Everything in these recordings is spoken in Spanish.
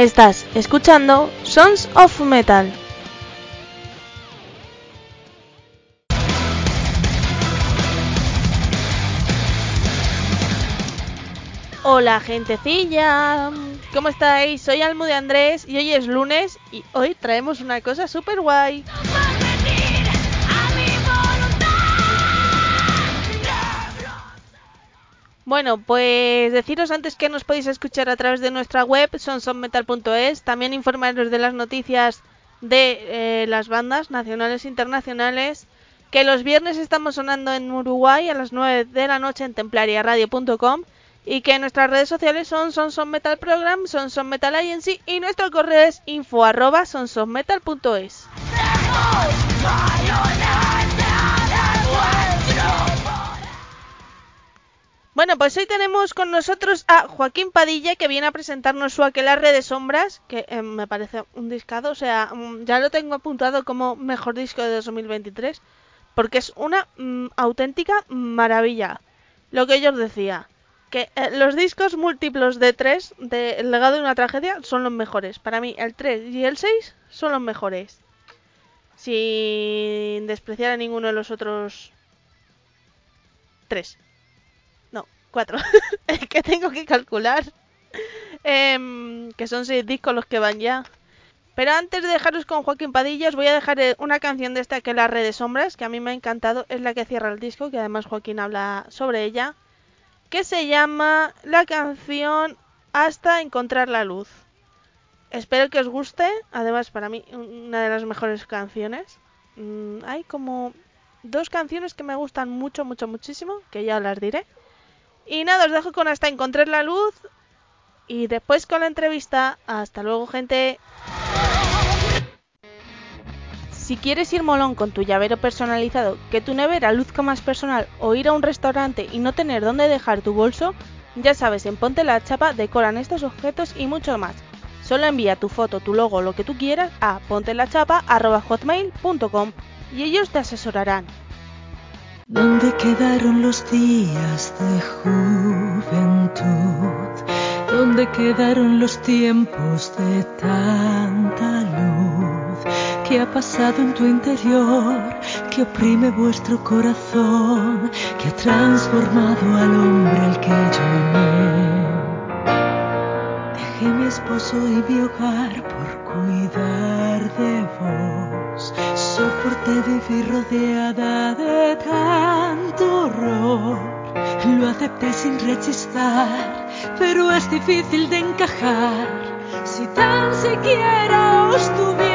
Estás escuchando Sons of Metal. Hola gentecilla, ¿cómo estáis? Soy Almu de Andrés y hoy es lunes y hoy traemos una cosa super guay. Bueno, pues deciros antes que nos podéis escuchar a través de nuestra web sonsonmetal.es, también informaros de las noticias de eh, las bandas nacionales e internacionales, que los viernes estamos sonando en Uruguay a las 9 de la noche en templariaradio.com y que nuestras redes sociales son Sonson Metal Program, Sonson Metal Agency y nuestro correo es info arroba sonsonmetal.es. Bueno, pues hoy tenemos con nosotros a Joaquín Padilla que viene a presentarnos su Aquelarre de Sombras, que eh, me parece un discado, o sea, mm, ya lo tengo apuntado como mejor disco de 2023, porque es una mm, auténtica maravilla. Lo que yo os decía, que eh, los discos múltiplos de 3 de El legado de una tragedia son los mejores. Para mí el 3 y el 6 son los mejores. Sin despreciar a ninguno de los otros 3. 4. es que tengo que calcular. Em, que son 6 discos los que van ya. Pero antes de dejaros con Joaquín Padilla, os voy a dejar eh, una canción de esta que es La Red de Sombras, que a mí me ha encantado. Es la que cierra el disco, que además Joaquín habla sobre ella que se llama la canción Hasta encontrar la luz. Espero que os guste, además para mí una de las mejores canciones. Mm, hay como dos canciones que me gustan mucho, mucho, muchísimo, que ya las diré. Y nada, os dejo con Hasta encontrar la luz y después con la entrevista. Hasta luego, gente. Si quieres ir molón con tu llavero personalizado, que tu nevera luzca más personal o ir a un restaurante y no tener dónde dejar tu bolso, ya sabes, en Ponte la Chapa decoran estos objetos y mucho más. Solo envía tu foto, tu logo, lo que tú quieras a pontelachapa.hotmail.com y ellos te asesorarán. ¿Dónde quedaron los días de juventud? ¿Dónde quedaron los tiempos de tanta luz? ¿Qué ha pasado en tu interior? Que oprime vuestro corazón, que ha transformado al hombre al que yo amé. Dejé mi esposo y mi hogar por cuidar de vos. Soporté vivir rodeada de tanto horror. Lo acepté sin rechistar, pero es difícil de encajar. Si tan siquiera os tuviéramos,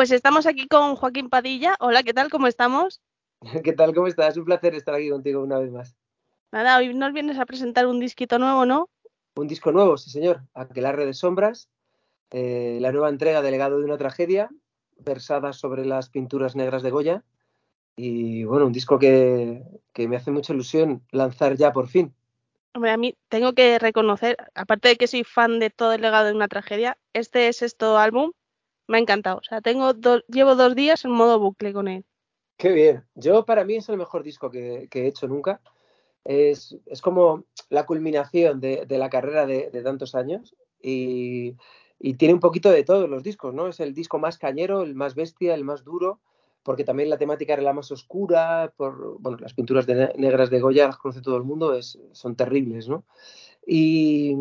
Pues estamos aquí con Joaquín Padilla. Hola, ¿qué tal? ¿Cómo estamos? ¿Qué tal? ¿Cómo estás? Un placer estar aquí contigo una vez más. Nada, hoy nos vienes a presentar un disquito nuevo, ¿no? Un disco nuevo, sí señor. Aquelarre de sombras, eh, la nueva entrega de Legado de una tragedia, versada sobre las pinturas negras de Goya. Y bueno, un disco que, que me hace mucha ilusión lanzar ya por fin. Hombre, a mí tengo que reconocer, aparte de que soy fan de todo el legado de una tragedia, este sexto álbum me ha encantado. O sea, tengo do- llevo dos días en modo bucle con él. Qué bien. Yo, para mí, es el mejor disco que, que he hecho nunca. Es, es como la culminación de, de la carrera de, de tantos años y, y tiene un poquito de todos los discos, ¿no? Es el disco más cañero, el más bestia, el más duro, porque también la temática era la más oscura, por, bueno, las pinturas de ne- negras de Goya las conoce todo el mundo, es, son terribles, ¿no? Y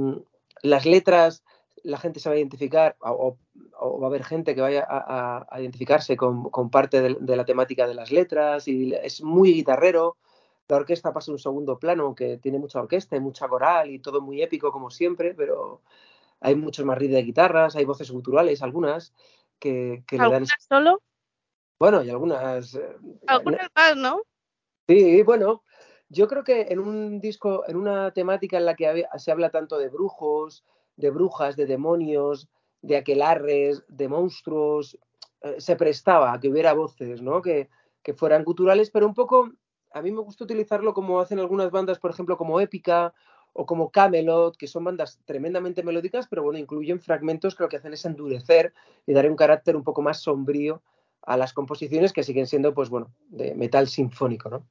las letras, la gente se va a identificar, o, o va a haber gente que vaya a, identificarse con, con parte de, de, la temática de las letras, y es muy guitarrero. La orquesta pasa a un segundo plano, aunque tiene mucha orquesta y mucha coral y todo muy épico como siempre, pero hay muchos más riffs de guitarras, hay voces guturales, algunas que, que le dan. ¿Algunas solo? Bueno, y algunas. eh, Algunas más, ¿no? Sí, bueno, yo creo que en un disco, en una temática en la que se habla tanto de brujos, de brujas, de demonios, de aquelarres, de monstruos, eh, se prestaba a que hubiera voces, ¿no? Que, que fueran guturales, pero un poco, a mí me gusta utilizarlo como hacen algunas bandas, por ejemplo, como Épica o como Camelot, que son bandas tremendamente melódicas, pero bueno, incluyen fragmentos que lo que hacen es endurecer y dar un carácter un poco más sombrío a las composiciones que siguen siendo, pues bueno, de metal sinfónico, ¿no?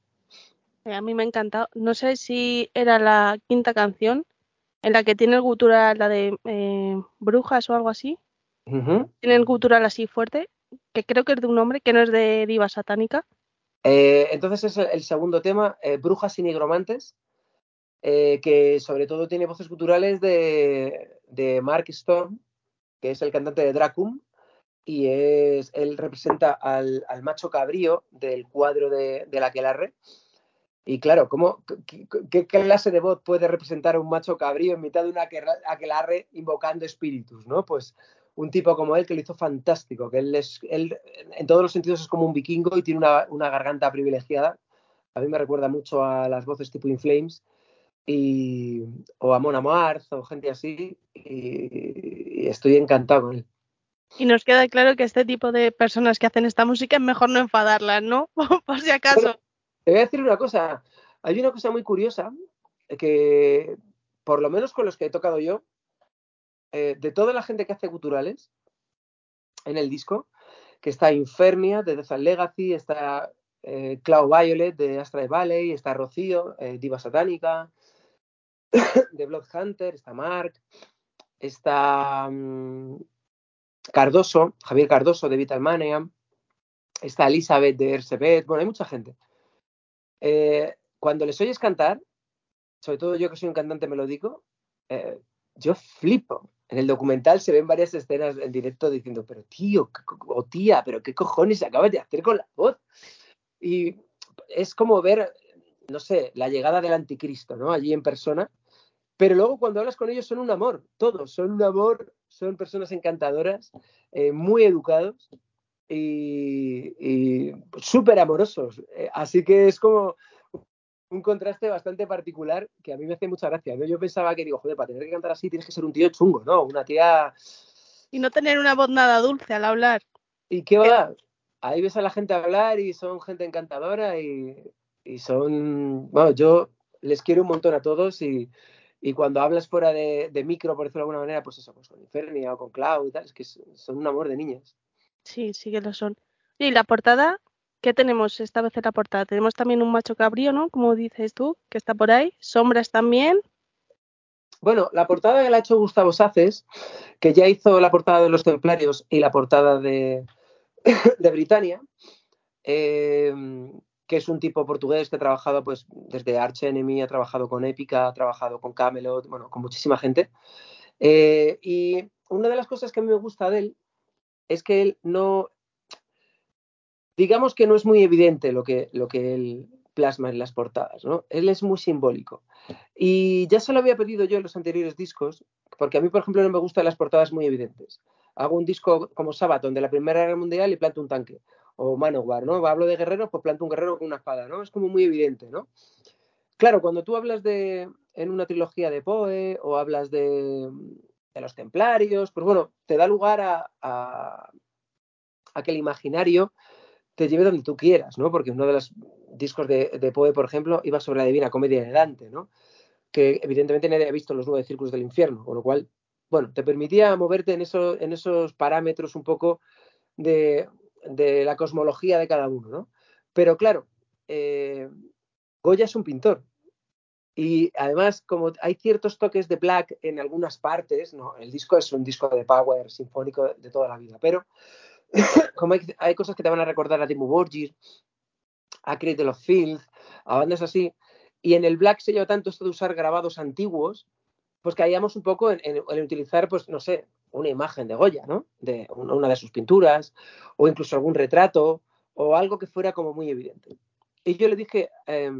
A mí me ha encantado. No sé si era la quinta canción en la que tiene el gutural, la de eh, brujas o algo así. Uh -huh. Tiene el gutural así fuerte, que creo que es de un hombre, que no es de diva satánica. Eh, entonces es el, segundo tema, eh, Brujas y Nigromantes, que sobre todo tiene voces guturales de, de, Mark Storm, que es el cantante de Dracum, y es, él representa al, al macho cabrío del cuadro de, de la Aquelarre. Y claro, ¿cómo, qué, qué, clase de voz puede representar a un macho cabrío en mitad de una aquelarre invocando espíritus? ¿no? Pues un tipo como él que lo hizo fantástico, que él, es, él en todos los sentidos es como un vikingo y tiene una, una garganta privilegiada. A mí me recuerda mucho a las voces tipo In Flames y, o a Mona Mars o gente así y, y estoy encantado con él. Y nos queda claro que este tipo de personas que hacen esta música es mejor no enfadarlas, ¿no? Por si acaso. Te voy a decir una cosa. Hay una cosa muy curiosa que, por lo menos con los que he tocado yo, eh, de toda la gente que hace guturales en el disco, que está Infernia de Death and Legacy, está eh, Violet de Astra Valley, está Rocío, eh, Diva Satánica, de Blood Hunter, está Mark, está um, Cardoso, Javier Cardoso de Vital Mania, está Elizabeth de Ersebet, bueno, hay mucha gente. Eh, cuando les oyes cantar, sobre todo yo que soy un cantante melódico, eh, yo flipo. En el documental se ven varias escenas en directo diciendo, pero tío, o tía, pero qué cojones acabas de hacer con la voz. Y es como ver, no sé, la llegada del anticristo, ¿no? Allí en persona. Pero luego cuando hablas con ellos son un amor, todos son un amor, son personas encantadoras, eh, muy educados y, y súper amorosos. Eh, así que es como un contraste bastante particular que a mí me hace mucha gracia. ¿no? Yo pensaba que digo, joder, para tener que cantar así tienes que ser un tío chungo, ¿no? Una tía... Y no tener una voz nada dulce al hablar. ¿Y qué va? Ahí ves a la gente hablar y son gente encantadora y, y son... Bueno, yo les quiero un montón a todos y, y cuando hablas fuera de, de, micro, por decirlo de alguna manera, pues eso, pues con Infernia o con Cloud y tal, es que son un amor de niñas. Sí, sí que lo son. Y la portada, ¿qué tenemos esta vez en la portada? Tenemos también un macho cabrío, ¿no? Como dices tú, que está por ahí. Sombras también. Bueno, la portada que la ha hecho Gustavo Saces, que ya hizo la portada de los Templarios y la portada de, de Britannia, eh, que es un tipo portugués que ha trabajado pues desde Arch Enemy, ha trabajado con Epica, ha trabajado con Camelot, bueno, con muchísima gente. Eh, y una de las cosas que a mí me gusta de él es que él no, digamos que no es muy evidente lo que, lo que él plasma en las portadas, ¿no? Él es muy simbólico. Y ya se lo había pedido yo en los anteriores discos, porque a mí, por ejemplo, no me gustan las portadas muy evidentes. hago un disco como Sabaton de la Primera Guerra Mundial y planto un tanque. O Manowar, ¿no? Hablo de guerreros, pues planto un guerrero con una espada, ¿no? Es como muy evidente, ¿no? Claro, cuando tú hablas de, en una trilogía de Poe o hablas de, de los templarios, pues bueno, te da lugar a, a, que el imaginario te lleve donde tú quieras, ¿no? Porque uno de los discos de, de Poe, por ejemplo, iba sobre la Divina Comedia de Dante, ¿no? Que evidentemente nadie había visto los nueve círculos del infierno, con lo cual, bueno, te permitía moverte en, eso, en esos parámetros un poco de, de, la cosmología de cada uno, ¿no? Pero claro, eh, Goya es un pintor, y además, como hay ciertos toques de black en algunas partes, ¿no? el disco es un disco de power sinfónico de toda la vida, pero como hay, cosas que te van a recordar a Timo Borgir, a Creed de los Fields, a bandas así, y en el black se lleva tanto esto de usar grabados antiguos, pues caíamos un poco en, utilizar, pues no sé, una imagen de Goya, ¿no? De una de sus pinturas, o incluso algún retrato, o algo que fuera como muy evidente. Y yo le dije, eh,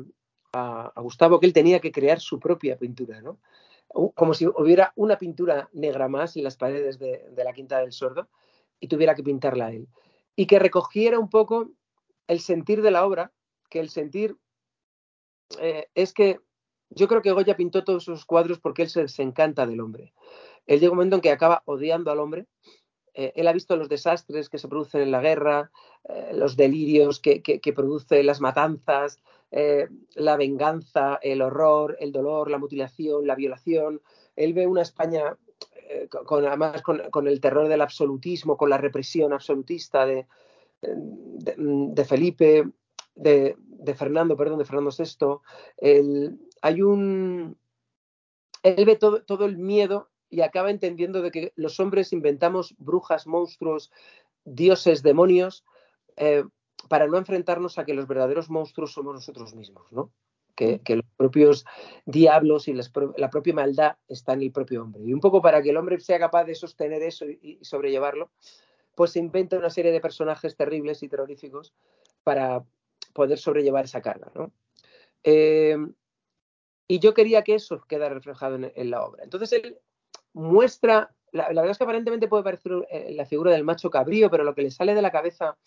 a, Gustavo que él tenía que crear su propia pintura, ¿no? Como si hubiera una pintura negra más en las paredes de, de la Quinta del Sordo y tuviera que pintarla él. Y que recogiera un poco el sentir de la obra, que el sentir eh, es que yo creo que Goya pintó todos sus cuadros porque él se desencanta del hombre. Él llega un momento en que acaba odiando al hombre. Eh, él ha visto los desastres que se producen en la guerra, eh, los delirios que, que, que produce las matanzas, eh, la venganza, el horror, el dolor, la mutilación, la violación. Él ve una España eh, con, además con, el terror del absolutismo, con la represión absolutista de, Felipe, de, de, Fernando, perdón, de Fernando VI. El, hay un... Él ve todo, todo el miedo y acaba entendiendo de que los hombres inventamos brujas, monstruos, dioses, demonios, eh, para no enfrentarnos a que los verdaderos monstruos somos nosotros mismos, ¿no? Que, que los propios diablos y la propia maldad está en el propio hombre. Y un poco para que el hombre sea capaz de sostener eso y, y sobrellevarlo, pues se inventa una serie de personajes terribles y terroríficos para poder sobrellevar esa carga, ¿no? Eh, y yo quería que eso quedara reflejado en, en la obra. Entonces él muestra, la, verdad es que aparentemente puede parecer eh, la figura del macho cabrío, pero lo que le sale de la cabeza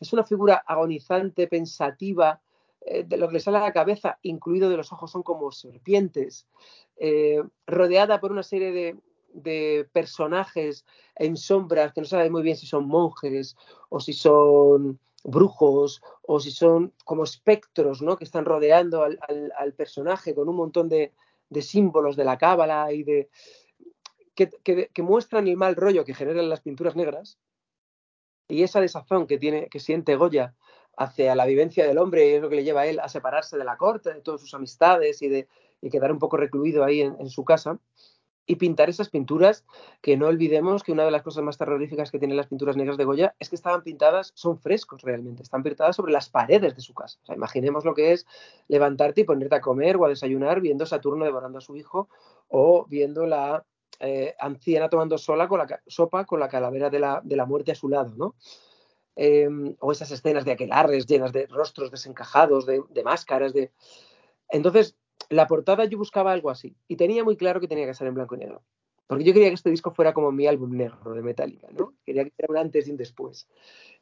es una figura agonizante, pensativa, eh, de lo que le sale a la cabeza, incluido de los ojos, son como serpientes, eh, rodeada por una serie de, de, personajes en sombras que no sabe muy bien si son monjes o si son brujos o si son como espectros ¿no? que están rodeando al, al, al personaje con un montón de, de símbolos de la cábala y de, que, muestran el mal rollo que generan las pinturas negras y esa desazón que tiene, que siente Goya hacia la vivencia del hombre es lo que le lleva a él a separarse de la corte, de todas sus amistades y de quedar un poco recluido ahí en, su casa y pintar esas pinturas que no olvidemos que una de las cosas más terroríficas que tienen las pinturas negras de Goya es que estaban pintadas, son frescos realmente, están pintadas sobre las paredes de su casa. O imaginemos lo que es levantarte y ponerte a comer o a desayunar viendo Saturno devorando a su hijo o viendo la eh, anciana tomando sola con la, sopa con la calavera de la, muerte a su lado, ¿no? Eh, o esas escenas de aquelarres llenas de rostros desencajados, de, máscaras, de... Entonces, la portada yo buscaba algo así, y tenía muy claro que tenía que ser en blanco y negro, porque yo quería que este disco fuera como mi álbum negro de Metallica, ¿no? Quería que fuera un antes y un después.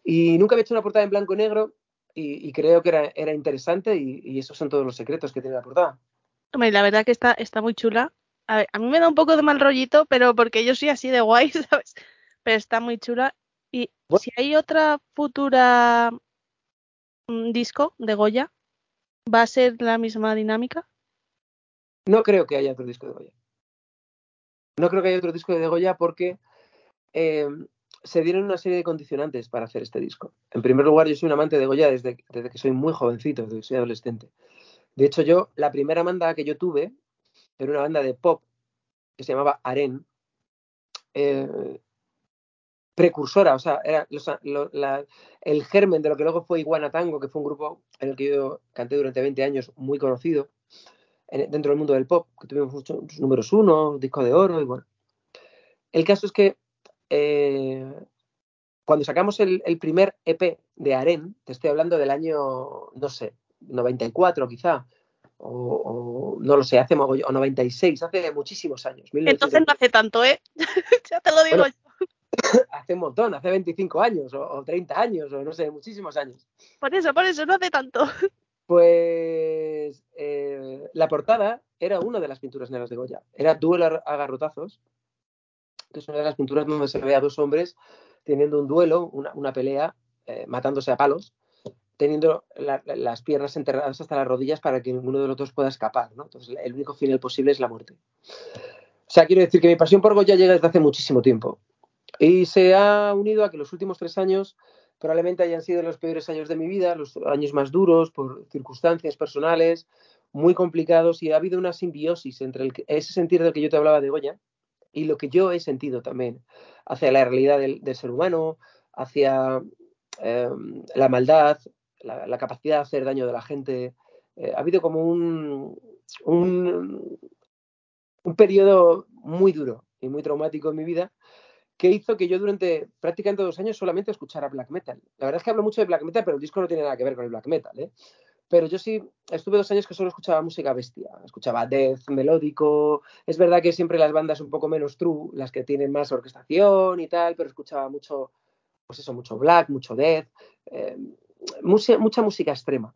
Y nunca había hecho una portada en blanco y negro, y, creo que era, interesante, y, esos son todos los secretos que tiene la portada. Hombre, la verdad que está muy chula, a, ver, a mí me da un poco de mal rollito, pero porque yo soy así de guay, ¿sabes? Pero está muy chula. Y bueno. si hay otra futura um, disco de Goya, ¿va a ser la misma dinámica? No creo que haya otro disco de Goya. No creo que haya otro disco de Goya porque eh, se dieron una serie de condicionantes para hacer este disco. En primer lugar, yo soy un amante de Goya desde, desde que soy muy jovencito, desde que soy adolescente. De hecho, yo, la primera banda que yo tuve era una banda de pop que se llamaba Aren, eh, precursora, o sea, era el germen de lo que luego fue Iguana Tango, que fue un grupo en el que yo canté durante 20 años, muy conocido en, dentro del mundo del pop, que tuvimos muchos números uno, disco de oro y bueno. El caso es que eh, cuando sacamos el, el, primer EP de Aren, te estoy hablando del año, no sé, 94 quizá, o, o, no lo sé, hace o 96, hace muchísimos años. Entonces no hace tanto, ¿eh? ya te lo digo bueno, yo. hace un montón, hace 25 años o, o 30 años o no sé, muchísimos años. Por eso, por eso, no hace tanto. Pues eh, la portada era una de las pinturas negras de Goya. Era Duelo a garrotazos, que es una de las pinturas donde se ve a dos hombres teniendo un duelo, una, una pelea, eh, matándose a palos, teniendo la- la- las piernas enterradas hasta las rodillas para que ninguno de los dos pueda escapar. ¿no? Entonces, el único final posible es la muerte. O sea, quiero decir que mi pasión por Goya llega desde hace muchísimo tiempo. Y se ha unido a que los últimos tres años probablemente hayan sido los peores años de mi vida, los años más duros por circunstancias personales muy complicados y ha habido una simbiosis entre ese sentir del que yo te hablaba de Goya y lo que yo he sentido también hacia la realidad del, ser humano, hacia eh, la maldad, la, capacidad de hacer daño de la gente. Eh, ha habido como un, un, un periodo muy duro y muy traumático en mi vida que hizo que yo durante prácticamente dos años solamente escuchara black metal. La verdad es que hablo mucho de black metal, pero el disco no tiene nada que ver con el black metal. ¿eh? Pero yo sí estuve dos años que solo escuchaba música bestia. Escuchaba death melódico. Es verdad que siempre las bandas un poco menos true, las que tienen más orquestación y tal, pero escuchaba mucho, pues eso, mucho black, mucho death, eh, mucha, mucha música extrema.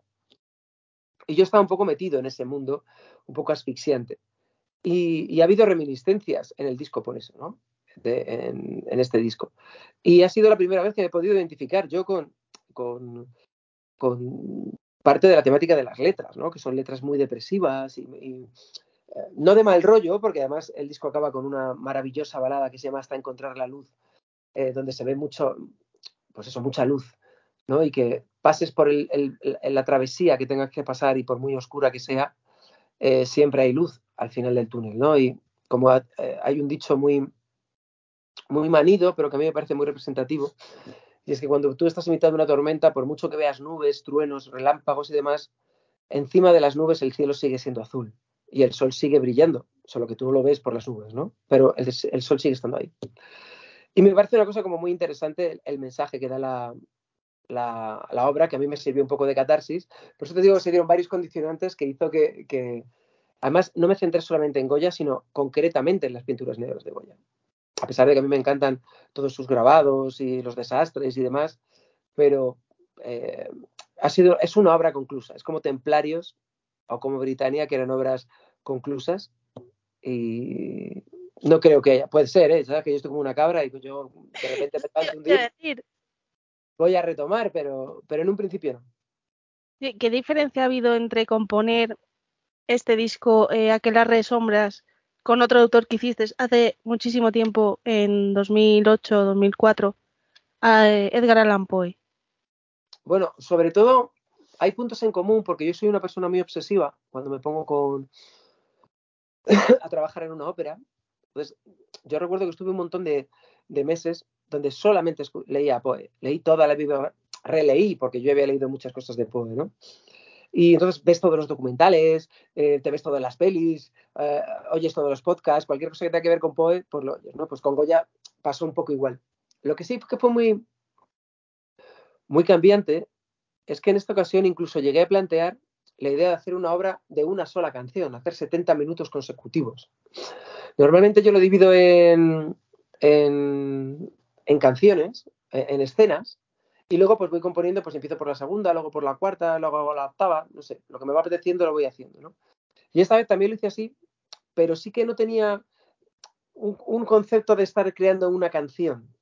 Y yo estaba un poco metido en ese mundo, un poco asfixiante. Y, ha habido reminiscencias en el disco por eso, ¿no? En, este disco. Y ha sido la primera vez que me he podido identificar yo con, con, con parte de la temática de las letras, ¿no? Que son letras muy depresivas y, y eh, no de mal rollo, porque además el disco acaba con una maravillosa balada que se llama Hasta encontrar la luz, eh, donde se ve mucho, pues eso, mucha luz, ¿no? Y que pases por la travesía que tengas que pasar y por muy oscura que sea, eh, siempre hay luz al final del túnel, ¿no? Y como eh, hay un dicho muy, muy manido, pero que a mí me parece muy representativo, y es que cuando tú estás en mitad de una tormenta, por mucho que veas nubes, truenos, relámpagos y demás, encima de las nubes el cielo sigue siendo azul y el sol sigue brillando, solo que tú no lo ves por las nubes, ¿no? Pero el, sol sigue estando ahí. Y me parece una cosa como muy interesante el mensaje que da la, la, la, obra, que a mí me sirvió un poco de catarsis. Por eso te digo que se dieron varios condicionantes que hizo que, que además, no me centré solamente en Goya, sino concretamente en las pinturas negras de Goya a pesar de que a mí me encantan todos sus grabados y los desastres y demás, pero eh, ha sido, es una obra conclusa, es como Templarios o como Britannia, que eran obras conclusas y no creo que haya, puede ser, ¿eh? ¿sabes? que yo estoy como una cabra y yo de repente me un día, voy a retomar, pero, pero en un principio no. ¿Qué diferencia ha habido entre componer este disco, eh, Aquelarre de Sombras, con otro autor que hiciste hace muchísimo tiempo, en 2008, 2004, a Edgar Allan Poe? Bueno, sobre todo hay puntos en común porque yo soy una persona muy obsesiva cuando me pongo con a trabajar en una ópera. Entonces, yo recuerdo que estuve un montón de, de meses donde solamente leía Poe. Leí toda la Biblia, releí porque yo había leído muchas cosas de Poe, ¿no? Y entonces ves todos los documentales, eh, te ves todas las pelis, eh, oyes todos los podcasts, cualquier cosa que tenga que ver con Poe, pues lo oyes, ¿no? Pues con Goya pasó un poco igual. Lo que sí que fue muy, muy cambiante es que en esta ocasión incluso llegué a plantear la idea de hacer una obra de una sola canción, hacer 70 minutos consecutivos. Normalmente yo lo divido en, en canciones, en, en escenas, y luego pues voy componiendo, pues empiezo por la segunda, luego por la cuarta, luego hago la octava, no sé, lo que me va apeteciendo lo voy haciendo, ¿no? Y esta vez también lo hice así, pero sí que no tenía un, concepto de estar creando una canción,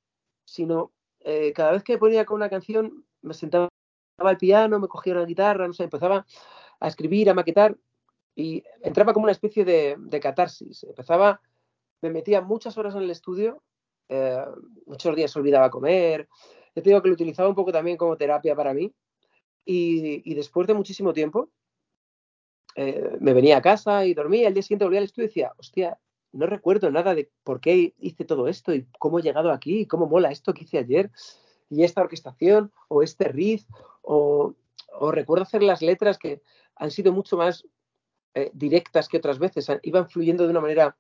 sino eh, cada vez que ponía con una canción me sentaba al piano, me cogía una guitarra, no sé, empezaba a escribir, a maquetar y entraba como una especie de, de catarsis. Empezaba, me metía muchas horas en el estudio, eh, muchos días olvidaba comer, yo te digo que lo utilizaba un poco también como terapia para mí. Y, después de muchísimo tiempo, eh, me venía a casa y dormía. El día siguiente volvía al estudio y decía, hostia, no recuerdo nada de por qué hice todo esto y cómo he llegado aquí y cómo mola esto que hice ayer y esta orquestación o este riff o, o recuerdo hacer las letras que han sido mucho más eh, directas que otras veces, iban fluyendo de una manera.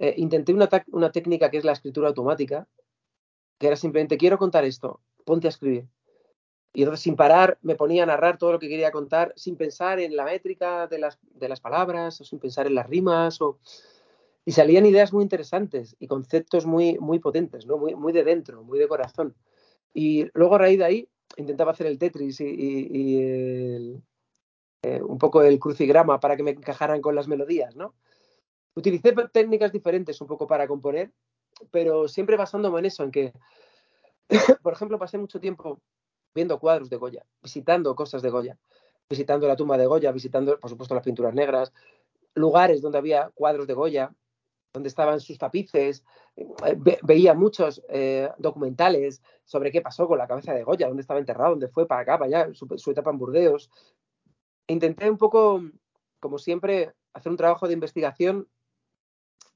Eh, intenté una, una técnica que es la escritura automática, que era simplemente quiero contar esto, ponte a escribir. Y entonces sin parar me ponía a narrar todo lo que quería contar sin pensar en la métrica de las, de las palabras o sin pensar en las rimas. O... y salían ideas muy interesantes y conceptos muy, muy potentes, ¿no? Muy, muy de dentro, muy de corazón. Y luego a raíz de ahí intentaba hacer el Tetris y, eh, un poco el crucigrama para que me encajaran con las melodías, ¿no? Utilicé técnicas diferentes un poco para componer, pero siempre basándome en eso, en que, por ejemplo, pasé mucho tiempo viendo cuadros de Goya, visitando cosas de Goya, visitando la tumba de Goya, visitando, por supuesto, las pinturas negras, lugares donde había cuadros de Goya, donde estaban sus tapices, eh, veía muchos eh, documentales sobre qué pasó con la cabeza de Goya, dónde estaba enterrado, dónde fue, para acá, para allá, su, etapa en Burdeos. Intenté un poco, como siempre, hacer un trabajo de investigación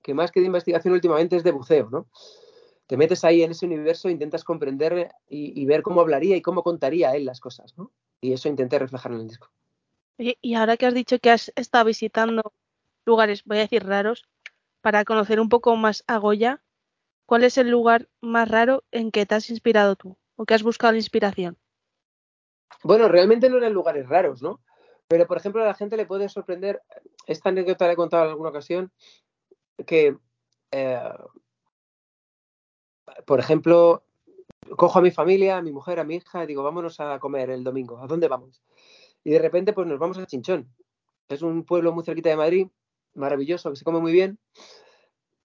que más que de investigación últimamente es de buceo, ¿no? Te metes ahí en ese universo, intentas comprender y, y ver cómo hablaría y cómo contaría él las cosas, ¿no? Y eso intenté reflejar en el disco. Y ahora que has dicho que has estado visitando lugares, voy a decir raros, para conocer un poco más a Goya, ¿cuál es el lugar más raro en que te has inspirado tú o que has buscado la inspiración? Bueno, realmente no eran lugares raros, ¿no? Pero, por ejemplo, a la gente le puede sorprender, esta anécdota la he contado en alguna ocasión, que, eh, por ejemplo, cojo a mi familia, a mi mujer, a mi hija, y digo, vámonos a comer el domingo, ¿a dónde vamos? Y de repente, pues nos vamos a Chinchón. Es un pueblo muy cerquita de Madrid, maravilloso, que se come muy bien,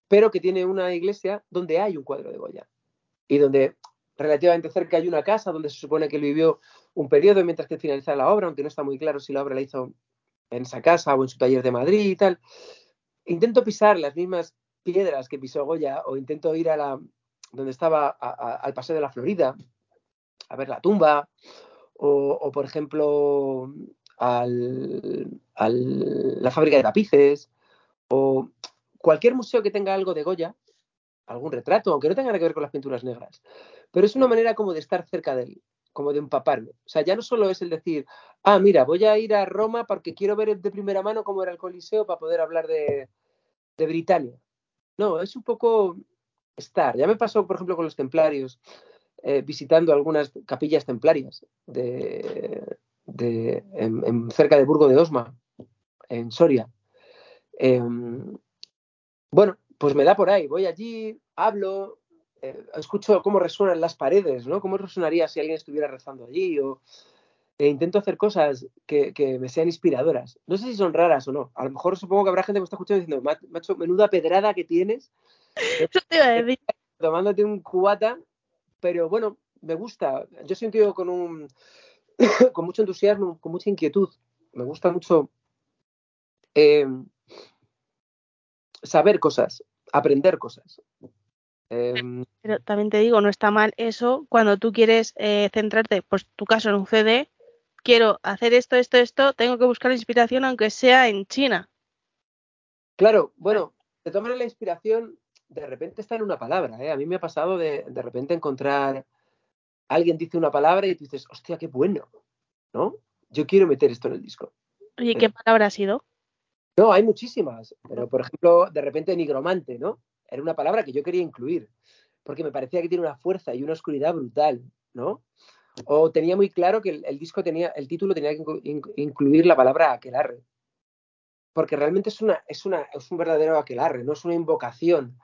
pero que tiene una iglesia donde hay un cuadro de Goya y donde relativamente cerca hay una casa donde se supone que vivió un periodo mientras que finaliza la obra, aunque no está muy claro si la obra la hizo en esa casa o en su taller de Madrid y tal. Intento pisar las mismas piedras que pisó Goya o intento ir a la donde estaba al paseo de la Florida a ver la tumba o, por ejemplo al, la fábrica de tapices o cualquier museo que tenga algo de Goya, algún retrato, aunque no tenga nada que ver con las pinturas negras. Pero es una manera como de estar cerca de él, como de empaparme. O sea, ya no solo es el decir, ah, mira, voy a ir a Roma porque quiero ver de primera mano cómo era el Coliseo para poder hablar de, de Britania. No, es un poco estar. Ya me pasó, por ejemplo, con los templarios, eh, visitando algunas capillas templarias de, en, cerca de Burgo de Osma, en Soria. Em, bueno, pues me da por ahí, voy allí, hablo, eh, escucho cómo resuenan las paredes, ¿no? ¿Cómo resonaría si alguien estuviera rezando allí? O, e intento hacer cosas que, me sean inspiradoras. No sé si son raras o no. A lo mejor supongo que habrá gente que me está escuchando diciendo, macho, menuda pedrada que tienes. Eso te iba a decir. Tomándote un cubata, pero bueno, me gusta. Yo soy un tío con un con mucho entusiasmo, con mucha inquietud. Me gusta mucho em, saber cosas, aprender cosas. Em, Pero también te digo, no está mal eso cuando tú quieres eh, centrarte, pues tu caso en un CD, quiero hacer esto, esto, esto, tengo que buscar inspiración aunque sea en China. Claro, bueno, de tomar la inspiración de repente está en una palabra. ¿eh? A mí me ha pasado de, de repente encontrar, alguien dice una palabra y tú dices, hostia, qué bueno, ¿no? Yo quiero meter esto en el disco. Oye, ¿qué palabra ha sido? No, hay muchísimas, pero por ejemplo, de repente nigromante, ¿no? Era una palabra que yo quería incluir, porque me parecía que tiene una fuerza y una oscuridad brutal, ¿no? O tenía muy claro que el, disco tenía, el título tenía que incluir la palabra aquelarre, porque realmente es, una, es, una, es un verdadero aquelarre, no es una invocación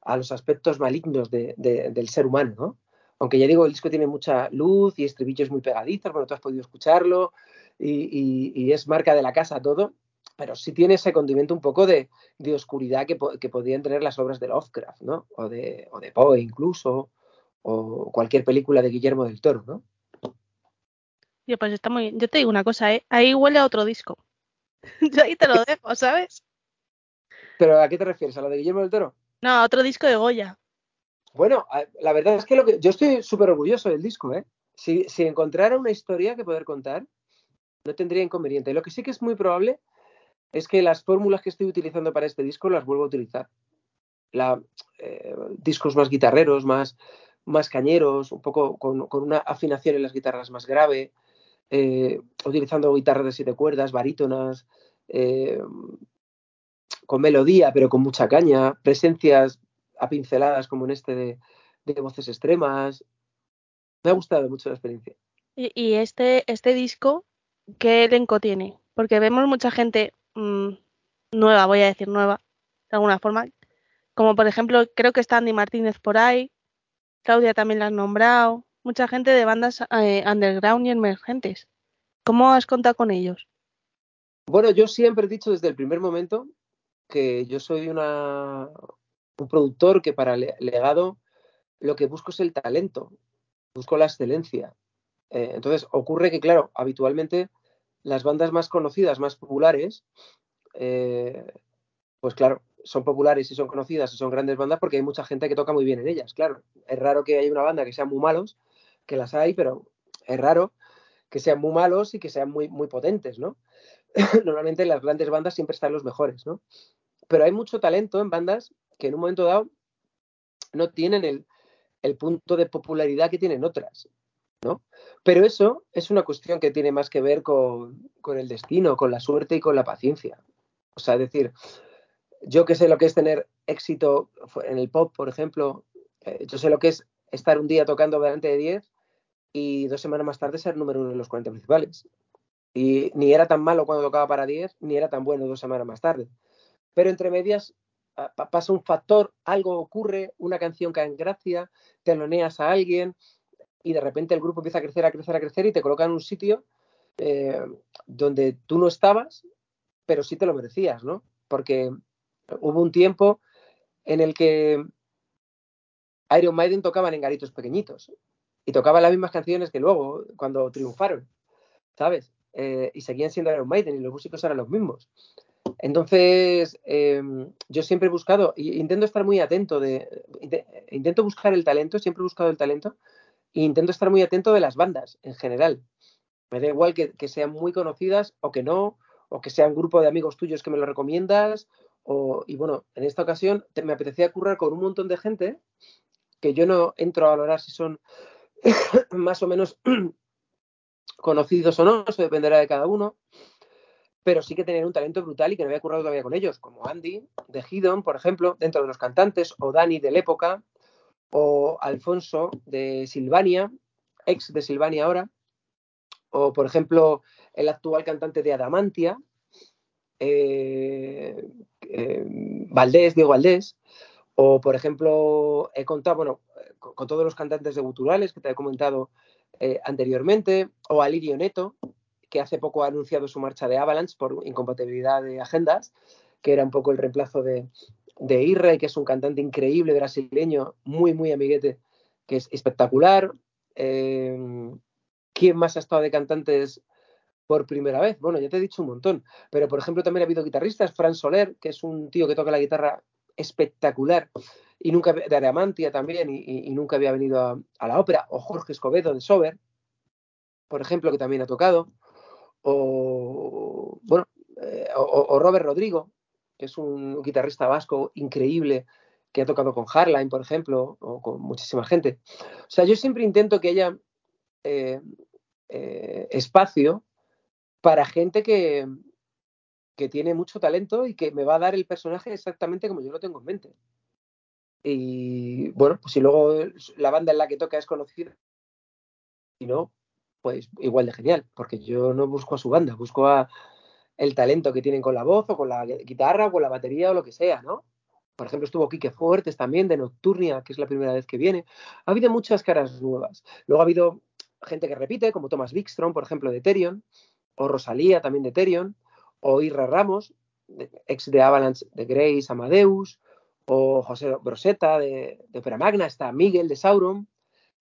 a los aspectos malignos del ser humano, ¿no? Aunque ya digo, el disco tiene mucha luz y estribillos muy pegadizos, bueno, tú has podido escucharlo y es marca de la casa todo, pero sí tiene ese condimento un poco de, oscuridad que, podrían tener las obras de Lovecraft, ¿no? O de, o de Poe incluso, o cualquier película de Guillermo del Toro, ¿no? Yo, pues está muy. Yo te digo una cosa, ¿eh? Ahí huele a otro disco. Yo ahí te lo dejo, ¿sabes? ¿Pero a qué te refieres? ¿A lo de Guillermo del Toro? No, a otro disco de Goya. Bueno, la verdad es que, lo que yo estoy súper orgulloso del disco, ¿eh? Si, si encontrara una historia que poder contar, no tendría inconveniente. Lo que sí que es muy probable es que las fórmulas que estoy utilizando para este disco las vuelvo a utilizar. La, eh, discos más guitarreros, más, más cañeros, un poco con, una afinación en las guitarras más grave, eh, utilizando guitarras de siete cuerdas, barítonas, eh, con melodía, pero con mucha caña, presencias apinceladas como en este de, voces extremas. Me ha gustado mucho la experiencia. ¿Y, este, este disco qué elenco tiene? Porque vemos mucha gente Mm, nueva, voy a decir nueva, de alguna forma. Como por ejemplo, creo que está Andy Martínez por ahí, Claudia también la has nombrado, mucha gente de bandas eh, underground y emergentes. ¿Cómo has contado con ellos? Bueno, yo siempre he dicho desde el primer momento que yo soy una, un productor que para legado lo que busco es el talento, busco la excelencia. Eh, entonces, ocurre que, claro, habitualmente las bandas más conocidas, más populares, eh, pues claro, son populares y son conocidas y son grandes bandas porque hay mucha gente que toca muy bien en ellas, claro. Es raro que haya una banda que sean muy malos, que las hay, pero es raro que sean muy malos y que sean muy, muy potentes, ¿no? Normalmente en las grandes bandas siempre están los mejores, ¿no? Pero hay mucho talento en bandas que en un momento dado no tienen el, el punto de popularidad que tienen otras. ¿No? Pero eso es una cuestión que tiene más que ver con, el destino, con la suerte y con la paciencia. O sea, es decir, yo que sé lo que es tener éxito en el pop, por ejemplo, eh, yo sé lo que es estar un día tocando delante de 10 y dos semanas más tarde ser número uno en los 40 principales. Y ni era tan malo cuando tocaba para 10, ni era tan bueno dos semanas más tarde. Pero entre medias ah, pasa un factor, algo ocurre, una canción cae en gracia, te loneas a alguien, y de repente el grupo empieza a crecer, a crecer, a crecer y te coloca en un sitio eh, donde tú no estabas, pero sí te lo merecías, ¿no? Porque hubo un tiempo en el que Iron Maiden tocaban en garitos pequeñitos y tocaban las mismas canciones que luego, cuando triunfaron, ¿sabes? Eh, y seguían siendo Iron Maiden y los músicos eran los mismos. Entonces, em, yo siempre he buscado, intento estar muy atento, de, intento buscar el talento, siempre he buscado el talento, intento estar muy atento de las bandas en general. Me da igual que, sean muy conocidas o que no, o que sean un grupo de amigos tuyos que me lo recomiendas. O, y bueno, en esta ocasión me apetecía currar con un montón de gente que yo no entro a valorar si son más o menos conocidos o no, eso dependerá de cada uno, pero sí que tener un talento brutal y que no había currado todavía con ellos, como Andy de Hidon, por ejemplo, dentro de los cantantes, o Dani de la época, o Alfonso de Silvania, ex de Silvania ahora, o por ejemplo el actual cantante de Adamantia, eh, eh, Valdés, Diego Valdés, o por ejemplo he contado, bueno, con, todos los cantantes de guturales que te he comentado eh, anteriormente, o Alirio Neto, que hace poco ha anunciado su marcha de Avalanche por incompatibilidad de agendas, que era un poco el reemplazo de, de Irre, que es un cantante increíble brasileño, muy, muy amiguete, que es espectacular. Em, ¿Quién más ha estado de cantantes por primera vez? Bueno, ya te he dicho un montón, pero por ejemplo también ha habido guitarristas, Fran Soler, que es un tío que toca la guitarra espectacular y nunca de Aramantia también y, nunca había venido a, la ópera, o Jorge Escobedo de Sober, por ejemplo, que también ha tocado, o bueno, eh, o Robert Rodrigo, que es un guitarrista vasco increíble que ha tocado con Harline, por ejemplo, o con muchísima gente. O sea, yo siempre intento que haya eh, eh, espacio para gente que, que tiene mucho talento y que me va a dar el personaje exactamente como yo lo tengo en mente. Y bueno, pues si luego la banda en la que toca es conocida, y no, pues igual de genial, porque yo no busco a su banda, busco a, el talento que tienen con la voz o con la guitarra o con la batería o lo que sea, ¿no? Por ejemplo, estuvo Quique Fuertes también de Nocturnia, que es la primera vez que viene. Ha habido muchas caras nuevas. Luego ha habido gente que repite, como Thomas Wikström, por ejemplo, de Terion, o Rosalía también de Terion, o Irra Ramos, ex de Avalanche de Grace Amadeus, o José Broseta de, de Opera Magna, está Miguel de Sauron,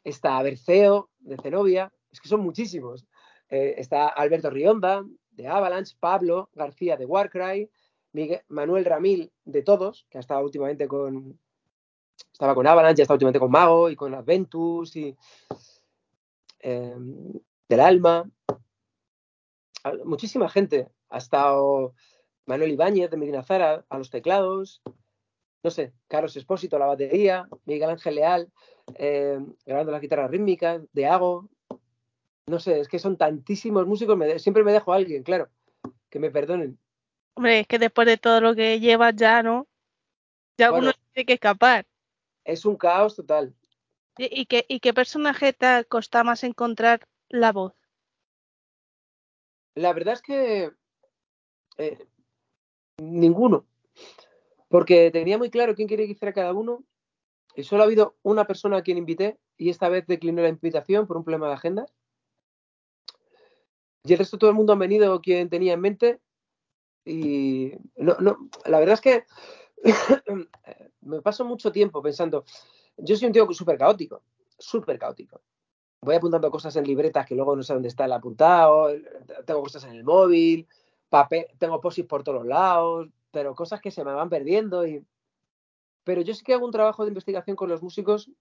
está Berceo de Zenobia, es que son muchísimos. Eh, está Alberto Rionda de Avalanche, Pablo García de Warcry, Manuel Ramil de Todos, que ha estado últimamente con. Estaba con Avalanche, ha estado últimamente con Mago y con Adventus y. Em, del Alma. Muchísima gente. Ha estado Manuel Ibáñez de Medina Zara a los teclados. No sé, Carlos Espósito a la batería, Miguel Ángel Leal em, grabando las guitarras rítmicas, de Ago, no sé, es que son tantísimos músicos, siempre me dejo a alguien, claro, que me perdonen. Hombre, es que después de todo lo que llevas ya, ¿no? Ya uno tiene que escapar. Es un caos total. ¿Y, qué, ¿Y qué personaje te cuesta más encontrar la voz? La verdad es que eh, ninguno. porque tenía muy claro quién quería que hiciera cada uno y solo ha habido una persona a quien invité y esta vez declinó la invitación por un problema de agenda. Y el resto todo el mundo han venido quien tenía en mente y no, no, la verdad es que me paso mucho tiempo pensando, yo soy un tío súper caótico, súper caótico. Voy apuntando cosas en libretas que luego no sé dónde está el apuntado, tengo cosas en el móvil, papel, tengo posis por todos lados, pero cosas que se me van perdiendo y pero yo sí que hago un trabajo de investigación con los músicos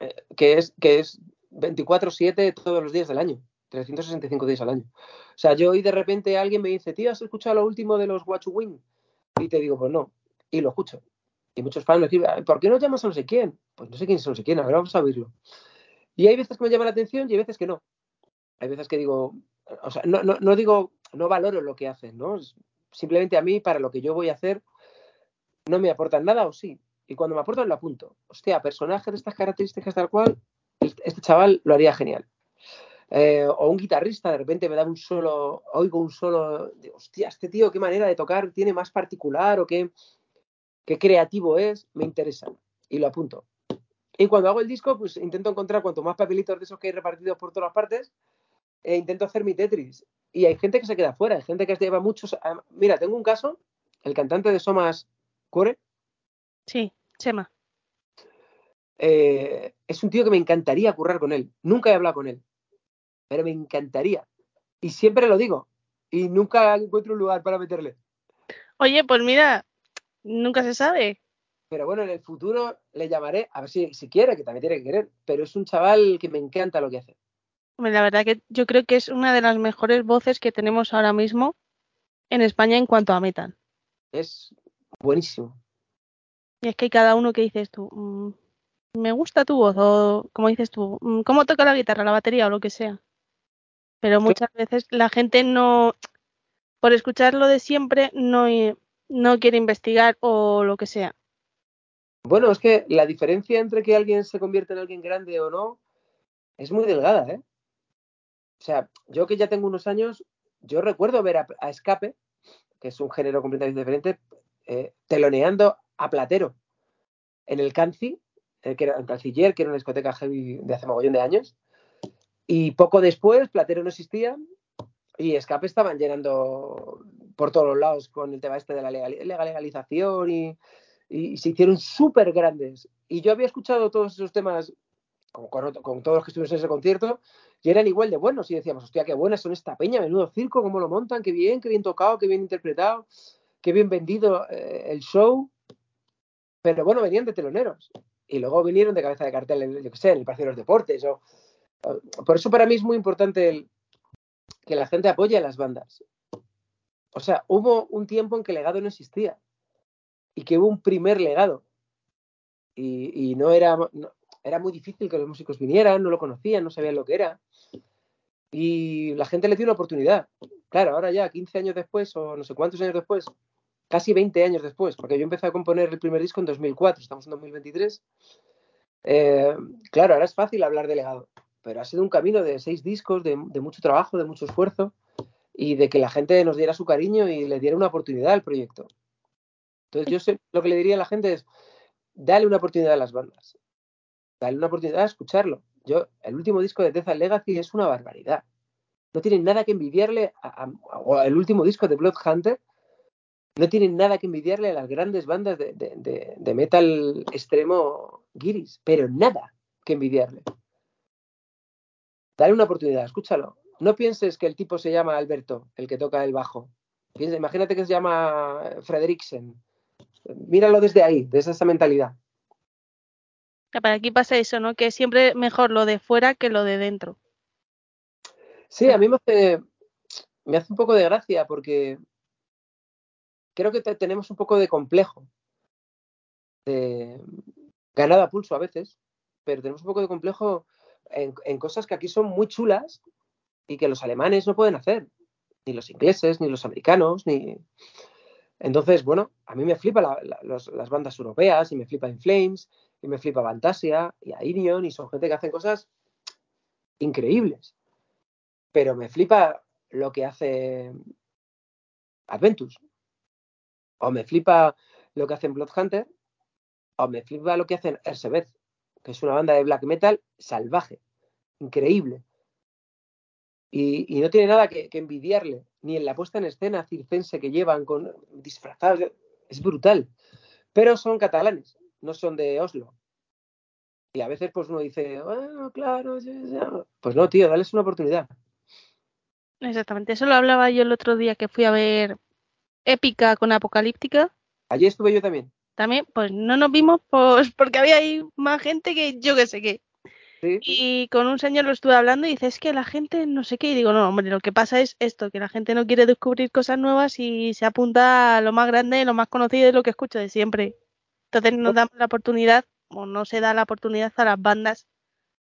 eh, que es que es 24/7 todos los días del año, 365 días al año. O sea, yo hoy de repente alguien me dice, tío, ¿has escuchado lo último de los Watch Wing? Y te digo, pues no, y lo escucho. Y muchos fans me escriben, ¿por qué no llamas a no sé quién? Pues no sé quién es no sé quién, a ver, vamos a oírlo. Y hay veces que me llama la atención y hay veces que no. Hay veces que digo, o sea, no, no, no digo, no valoro lo que hacen, ¿no? Simplemente a mí, para lo que yo voy a hacer, no me aportan nada o sí. Y cuando me aportan lo apunto. Hostia, personaje de estas características tal cual, este chaval lo haría genial. Eh, o un guitarrista, de repente me da un solo, oigo un solo, digo, hostia, este tío, qué manera de tocar tiene más particular o qué, qué creativo es, me interesa. Y lo apunto. Y cuando hago el disco, pues intento encontrar cuanto más papelitos de esos que hay repartidos por todas partes, e intento hacer mi Tetris. Y hay gente que se queda fuera, hay gente que lleva muchos. Mira, tengo un caso, el cantante de Somas Core. Sí, Chema. Eh, es un tío que me encantaría currar con él. Nunca he hablado con él, pero me encantaría. Y siempre lo digo. Y nunca encuentro un lugar para meterle. Oye, pues mira, nunca se sabe. Pero bueno, en el futuro le llamaré, a ver si, si quiere, que también tiene que querer. Pero es un chaval que me encanta lo que hace. La verdad que yo creo que es una de las mejores voces que tenemos ahora mismo en España en cuanto a metal. Es buenísimo. Y es que hay cada uno que dices tú, mmm, me gusta tu voz, o como dices tú, mmm, cómo toca la guitarra, la batería o lo que sea. Pero muchas veces la gente no, por escuchar lo de siempre, no, no quiere investigar o lo que sea. Bueno, es que la diferencia entre que alguien se convierte en alguien grande o no es muy delgada, ¿eh? O sea, yo que ya tengo unos años, yo recuerdo ver a, a Escape, que es un género completamente diferente, eh, teloneando a Platero en el Canci, eh, que era el Canciller, que era una discoteca heavy de hace mogollón de años. Y poco después, Platero no existía y Escape estaban llenando por todos los lados con el tema este de la legalización y, se hicieron súper grandes. Y yo había escuchado todos esos temas con, todos los que estuvimos en ese concierto y eran igual de buenos y decíamos, hostia, qué buenas son esta peña, menudo circo, cómo lo montan, qué bien, qué bien tocado, qué bien interpretado, qué bien vendido eh, el show. Pero bueno, venían de teloneros y luego vinieron de cabeza de cartel, yo qué sé, en el Parque de los Deportes. Por eso para mí es muy importante que la gente apoye a las bandas. O sea, hubo un tiempo en que el legado no existía y que hubo un primer legado. Y, no era, era muy difícil que los músicos vinieran, no lo conocían, no sabían lo que era. Y la gente le dio una oportunidad. Claro, ahora ya, 15 años después, o no sé cuántos años después, casi 20 años después, porque yo empecé a componer el primer disco en 2004, estamos en 2023. Eh, claro, ahora es fácil hablar de legado, pero ha sido un camino de seis discos, de, mucho trabajo, de mucho esfuerzo y de que la gente nos diera su cariño y le diera una oportunidad al proyecto. Entonces, yo sé, lo que le diría a la gente es, dale una oportunidad a las bandas, dale una oportunidad a escucharlo. Yo, el último disco de Death Legacy es una barbaridad. No tienen nada que envidiarle a, o el último disco de Blood Hunter no tienen nada que envidiarle a las grandes bandas de metal extremo guiris, pero nada que envidiarle. Dale una oportunidad, escúchalo. No pienses que el tipo se llama Alberto, el que toca el bajo. Piensa, imagínate que se llama Frederiksen. Míralo desde ahí, desde esa mentalidad. Para aquí pasa eso, ¿no? Que siempre mejor lo de fuera que lo de dentro. Sí, a mí me hace, me hace un poco de gracia porque creo que te, tenemos un poco de complejo. De, ganado a pulso a veces, pero tenemos un poco de complejo en, cosas que aquí son muy chulas y que los alemanes no pueden hacer, ni los ingleses, ni los americanos, ni... Entonces, bueno, a mí me flipa los, las bandas europeas y me flipa In Flames y me flipa Fantasia y Airion y son gente que hacen cosas increíbles. Pero me flipa lo que hace Adventus. O me flipa lo que hacen Bloodhunter, o me flipa lo que hacen Ersebeth, que es una banda de black metal salvaje, increíble. Y, y no tiene nada que, que, envidiarle, ni en la puesta en escena circense que llevan con disfrazados, es brutal. Pero son catalanes, no son de Oslo. Y a veces pues uno dice, bueno, claro, pues no, tío, dales una oportunidad. Exactamente, eso lo hablaba yo el otro día que fui a ver Épica con Apocalíptica. Allí estuve yo también. También, pues no nos vimos pues porque había ahí más gente que yo que sé qué. ¿Sí? Y con un señor lo estuve hablando y dice, es que la gente no sé qué. Y digo, no, hombre, lo que pasa es esto, que la gente no quiere descubrir cosas nuevas y se apunta a lo más grande, lo más conocido y lo que escucho de siempre. Entonces nos damos la oportunidad, o no se da la oportunidad a las bandas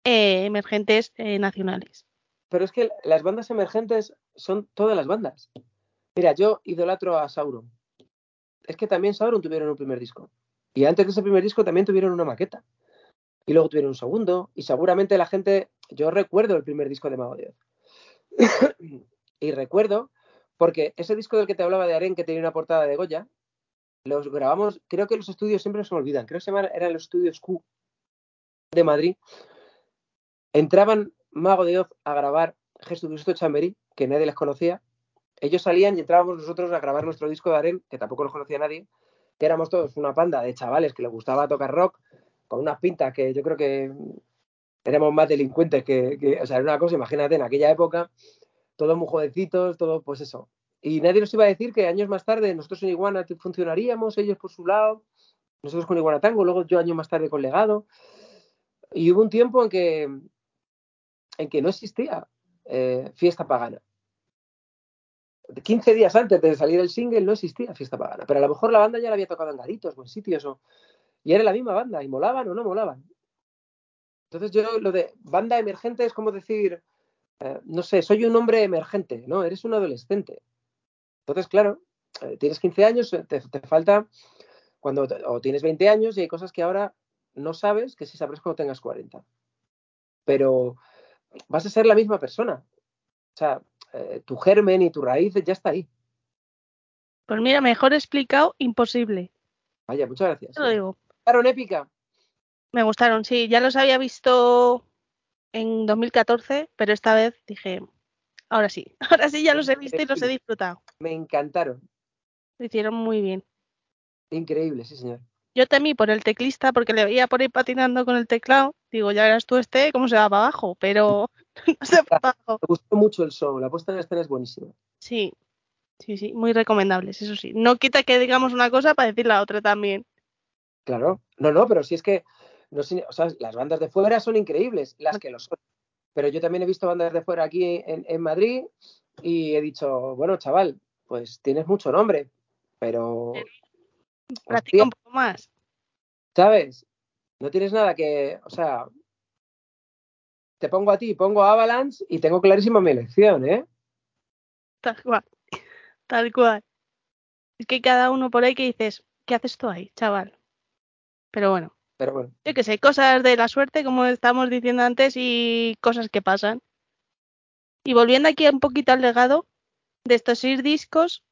eh, emergentes eh, nacionales. Pero es que las bandas emergentes son todas las bandas. Mira, yo idolatro a Sauron. Es que también Sauron tuvieron un primer disco. Y antes de ese primer disco también tuvieron una maqueta y luego tuvieron un segundo, y seguramente la gente, yo recuerdo el primer disco de Mago de Oz. y recuerdo, porque ese disco del que te hablaba de Aren, que tenía una portada de Goya, los grabamos, creo que los estudios siempre se me olvidan, creo que eran los estudios Q de Madrid. Entraban Mago de Oz a grabar Jesucristo Chamberí, que nadie les conocía. Ellos salían y entrábamos nosotros a grabar nuestro disco de Aren, que tampoco los conocía nadie, que éramos todos una panda de chavales que les gustaba tocar rock, con unas pintas que yo creo que éramos más delincuentes que, que, o sea, era una cosa, imagínate, en aquella época, todos muy jovencitos, todo, pues eso. Y nadie nos iba a decir que años más tarde nosotros en Iguana funcionaríamos, ellos por su lado, nosotros con Iguana Tango, luego yo años más tarde con Legado. Y hubo un tiempo en que, en que no existía eh, fiesta pagana. 15 días antes de salir el single no existía fiesta pagana, pero a lo mejor la banda ya la había tocado en garitos o en sitios o, y era la misma banda, y molaban o no molaban. Entonces yo lo de banda emergente es como decir, eh, no sé, soy un hombre emergente, ¿no? Eres un adolescente. Entonces, claro, eh, tienes 15 años, te, te falta cuando, o tienes 20 años y hay cosas que ahora no sabes que sí sabrás cuando tengas 40. Pero vas a ser la misma persona. O sea, eh, tu germen y tu raíz ya está ahí. Pues mira, mejor explicado, imposible. Vaya, muchas gracias. Te lo digo. Claro, épica. Me gustaron, sí. Ya los había visto en 2014, pero esta vez dije, ahora sí, ahora sí ya los he visto y los he disfrutado. Me encantaron. Lo hicieron muy bien. Increíble, sí, señor. Yo temí por el teclista porque le veía por ahí patinando con el teclado. Digo, ya verás tú este, cómo se va para abajo, pero no se. Me gustó mucho el show, la puesta en escena es buenísima. Sí, sí, sí, muy recomendables, eso sí. No quita que digamos una cosa para decir la otra también. Claro, no, no, pero si es que, no, o sea, las bandas de fuera son increíbles, las que lo son. Pero yo también he visto bandas de fuera aquí en, en Madrid y he dicho, bueno, chaval, pues tienes mucho nombre, pero Practica un poco más. ¿Sabes? No tienes nada que, o sea, te pongo a ti, pongo a Avalanche y tengo clarísima mi elección, ¿eh? Tal cual. Tal cual. Es que cada uno por ahí que dices, ¿qué haces tú ahí, chaval? Pero bueno. Pero bueno. Yo que sé, cosas de la suerte, como estamos diciendo antes, y cosas que pasan. Y volviendo aquí un poquito al legado de estos seis discos,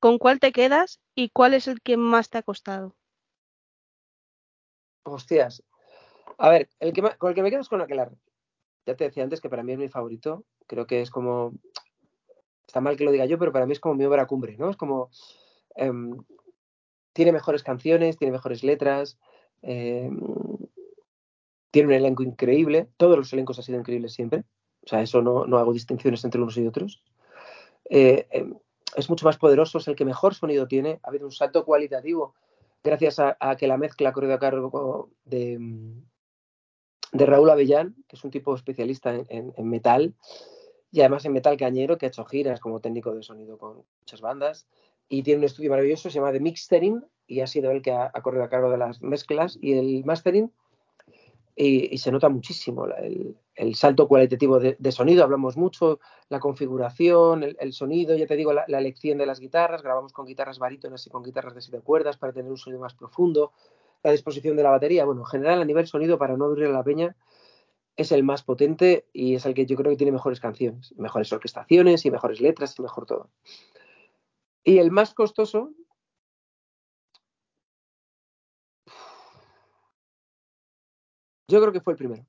¿con cuál te quedas y cuál es el que más te ha costado? Hostias. A ver, el que, con el que me quedo es con Aquelarre. Ya te decía antes que para mí es mi favorito. Creo que es como. Está mal que lo diga yo, pero para mí es como mi obra cumbre, ¿no? Es como. Eh, tiene mejores canciones, tiene mejores letras. Eh, tiene un elenco increíble. Todos los elencos han sido increíbles siempre. O sea, eso no, no hago distinciones entre unos y otros. Eh, es mucho más poderoso, es el que mejor sonido tiene. Ha habido un salto cualitativo gracias a, que la mezcla corrido a cargo de, de, Raúl Avellán, que es un tipo especialista en, metal y además en metal cañero, que ha hecho giras como técnico de sonido con muchas bandas. Y tiene un estudio maravilloso, se llama The Mixtering, y ha sido él que ha, corrido a cargo de las mezclas y el mastering. Y, se nota muchísimo el, salto cualitativo de, sonido, hablamos mucho, la configuración, el, el sonido, ya te digo, la, la, elección de las guitarras, grabamos con guitarras barítonas y con guitarras de siete cuerdas para tener un sonido más profundo, la disposición de la batería. Bueno, en general a nivel sonido, para no abrir la peña, es el más potente y es el que yo creo que tiene mejores canciones, mejores orquestaciones y mejores letras y mejor todo. Y el más costoso... Yo creo que fue el primero.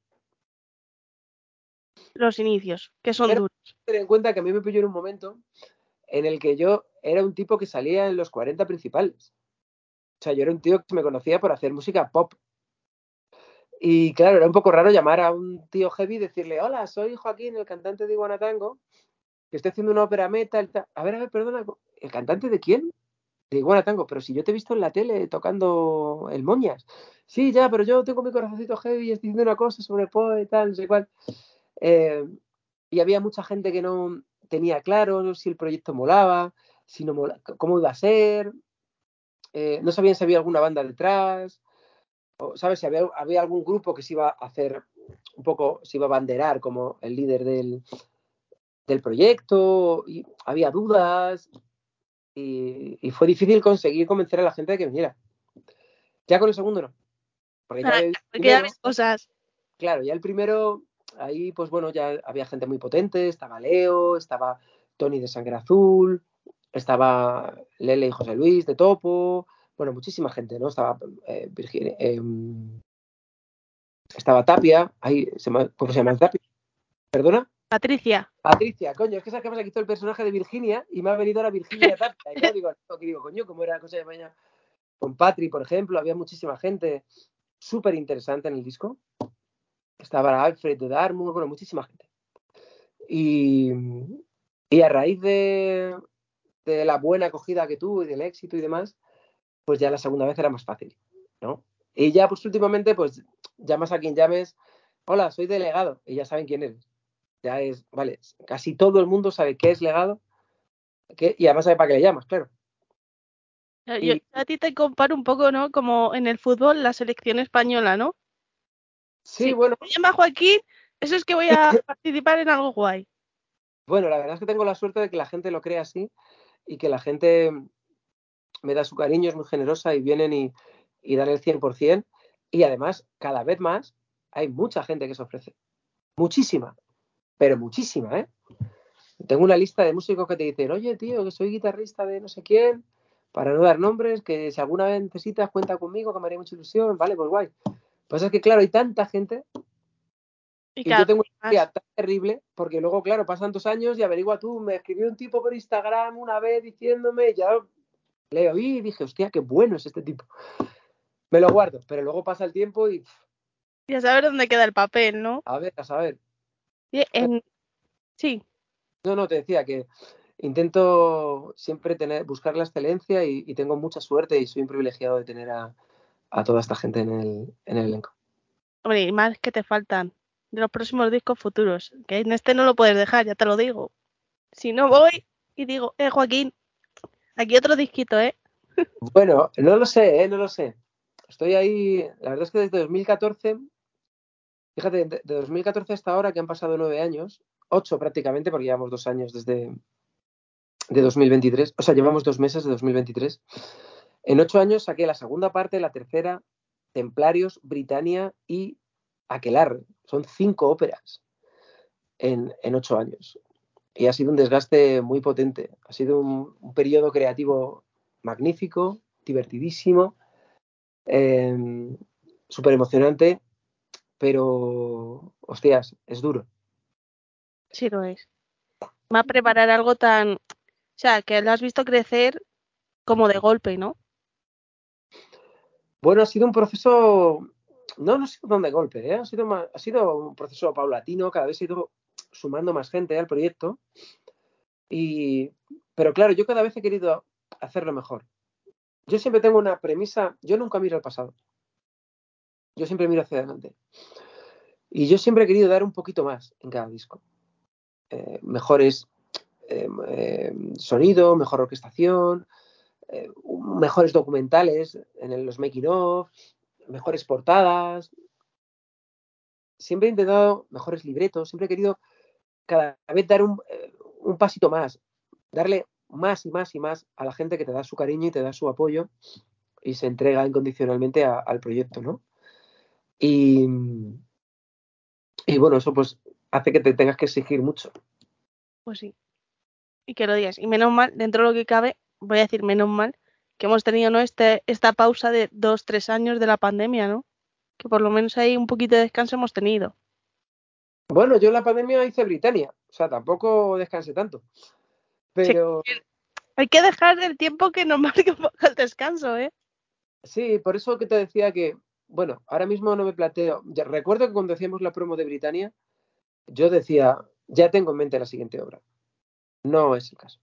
Los inicios, que son duros. Ten en cuenta que a mí me pilló en un momento en el que yo era un tipo que salía en los 40 principales. O sea, yo era un tío que me conocía por hacer música pop. Y claro, era un poco raro llamar a un tío heavy y decirle, hola, soy Joaquín, el cantante de Iguanatango, que estoy haciendo una ópera metal. tal". A ver, a ver, perdona, ¿el cantante de quién? De Iguanatango, pero si yo te he visto en la tele tocando el Moñas. Sí, ya, pero yo tengo mi corazoncito heavy y estoy diciendo una cosa sobre Poe y tal, no sé cuál. Eh, y había mucha gente que no tenía claro si el proyecto molaba, si no mola- cómo iba a ser, eh, no sabían si había alguna banda detrás, o, ¿sabes? Si había, había algún grupo que se iba a hacer un poco, se iba a banderar como el líder del, del proyecto, y había dudas, y, y fue difícil conseguir convencer a la gente de que viniera. Ya con el segundo no. Porque ya Ah, el primero. cosas. Claro, ya el primero, ahí pues bueno, ya había gente muy potente, estaba Leo, estaba Tony de Sangre Azul, estaba Lele y José Luis de Topo, bueno, muchísima gente, ¿no? Estaba eh, Virginia, em, estaba Tapia, ahí, se ¿cómo se llama Tapia? ¿Perdona? Patricia, Patricia, coño, es que sabes qué pasa, que hizo el personaje de Virginia y me ha venido ahora Virginia Tapia. Y claro, digo, no, que digo, coño, ¿cómo era la cosa de mañana? Con Patri, por ejemplo, había muchísima gente súper interesante en el disco. Estaba Alfred de Dartmouth, bueno, muchísima gente. Y, y a raíz de, de la buena acogida que tuvo y del éxito y demás, pues ya la segunda vez era más fácil, ¿no? Y ya, pues últimamente, pues llamas a quien llames, hola, soy delegado, y ya saben quién eres. Ya es, vale, casi todo el mundo sabe qué es legado, qué- y además sabe para qué le llamas, claro. yo yo Y- a ti te comparo un poco, ¿no? Como en el fútbol, la selección española, ¿no? Sí, Sí. bueno, Me llama Joaquín, eso es que voy a participar en algo guay. Bueno, la verdad es que tengo la suerte de que la gente lo crea así y que la gente me da su cariño, es muy generosa y vienen y, y dan el 100%. Y además, cada vez más, hay mucha gente que se ofrece. Muchísima, pero muchísima, ¿eh? Tengo una lista de músicos que te dicen, oye, tío, que soy guitarrista de no sé quién, para no dar nombres, que si alguna vez necesitas, cuenta conmigo, que me haría mucha ilusión. Vale, pues guay. Pues es que, claro, hay tanta gente Y y cada yo tengo una más. historia tan terrible, porque luego, claro, pasan dos años y averigua tú, me escribió un tipo por Instagram una vez diciéndome, ya leo y dije, hostia, qué bueno es este tipo. Me lo guardo, pero luego pasa el tiempo y, pff, Ya sabes dónde queda el papel, ¿no? a ver, a saber. Y en- Sí, No, no, te decía que intento siempre tener, buscar la excelencia y, y tengo mucha suerte y soy un privilegiado de tener a, a toda esta gente en el, en el elenco. hombre, y más que te faltan de los próximos discos futuros. Que en este no lo puedes dejar, ya te lo digo. Si no voy y digo, eh, Joaquín, aquí otro disquito, ¿eh? Bueno, no lo sé, ¿eh? no lo sé. Estoy ahí, la verdad es que desde 2014, fíjate, de, de 2014 hasta ahora, que han pasado nueve años, ocho prácticamente, porque llevamos dos años desde de 2023, o sea, llevamos dos meses de 2023. En ocho años saqué la segunda parte, la tercera, Templarios, Britannia y Aquelarre. Son cinco óperas en, en ocho años. Y ha sido un desgaste muy potente. Ha sido un, un periodo creativo magnífico, divertidísimo, eh, súper emocionante, pero, hostias, es duro. Sí lo es. Va a preparar algo tan... O sea, que lo has visto crecer como de golpe, ¿no? Bueno, ha sido un proceso, no, no ha sido de golpe, ¿eh? ha, sido un proceso paulatino, cada vez he ido sumando más gente al proyecto. Y, pero claro, yo cada vez he querido hacerlo mejor. Yo siempre tengo una premisa, yo nunca miro al pasado. Yo siempre miro hacia adelante. Y yo siempre he querido dar un poquito más en cada disco. Eh, mejores eh, eh, sonido, mejor orquestación, mejores documentales en los making of, mejores portadas. Siempre he intentado mejores libretos, siempre he querido cada vez dar un, eh, un pasito más, darle más y más y más a la gente que te da su cariño y te da su apoyo y se entrega incondicionalmente a- al proyecto, ¿no? Y, y bueno, eso pues hace que te tengas que exigir mucho. Pues sí. Y que lo digas. Y menos mal, dentro de lo que cabe, voy a decir menos mal, que hemos tenido ¿no? este, esta pausa de dos, tres años de la pandemia, ¿no? que por lo menos ahí un poquito de descanso hemos tenido. Bueno, yo en la pandemia hice Britannia, o sea, tampoco descansé tanto. Pero Sí, hay que dejar el tiempo que nos marque un poco el descanso, ¿eh? sí, por eso que te decía que, bueno, ahora mismo no me planteo. ya recuerdo que cuando hacíamos la promo de Britannia, yo decía, ya tengo en mente la siguiente obra. No es el caso.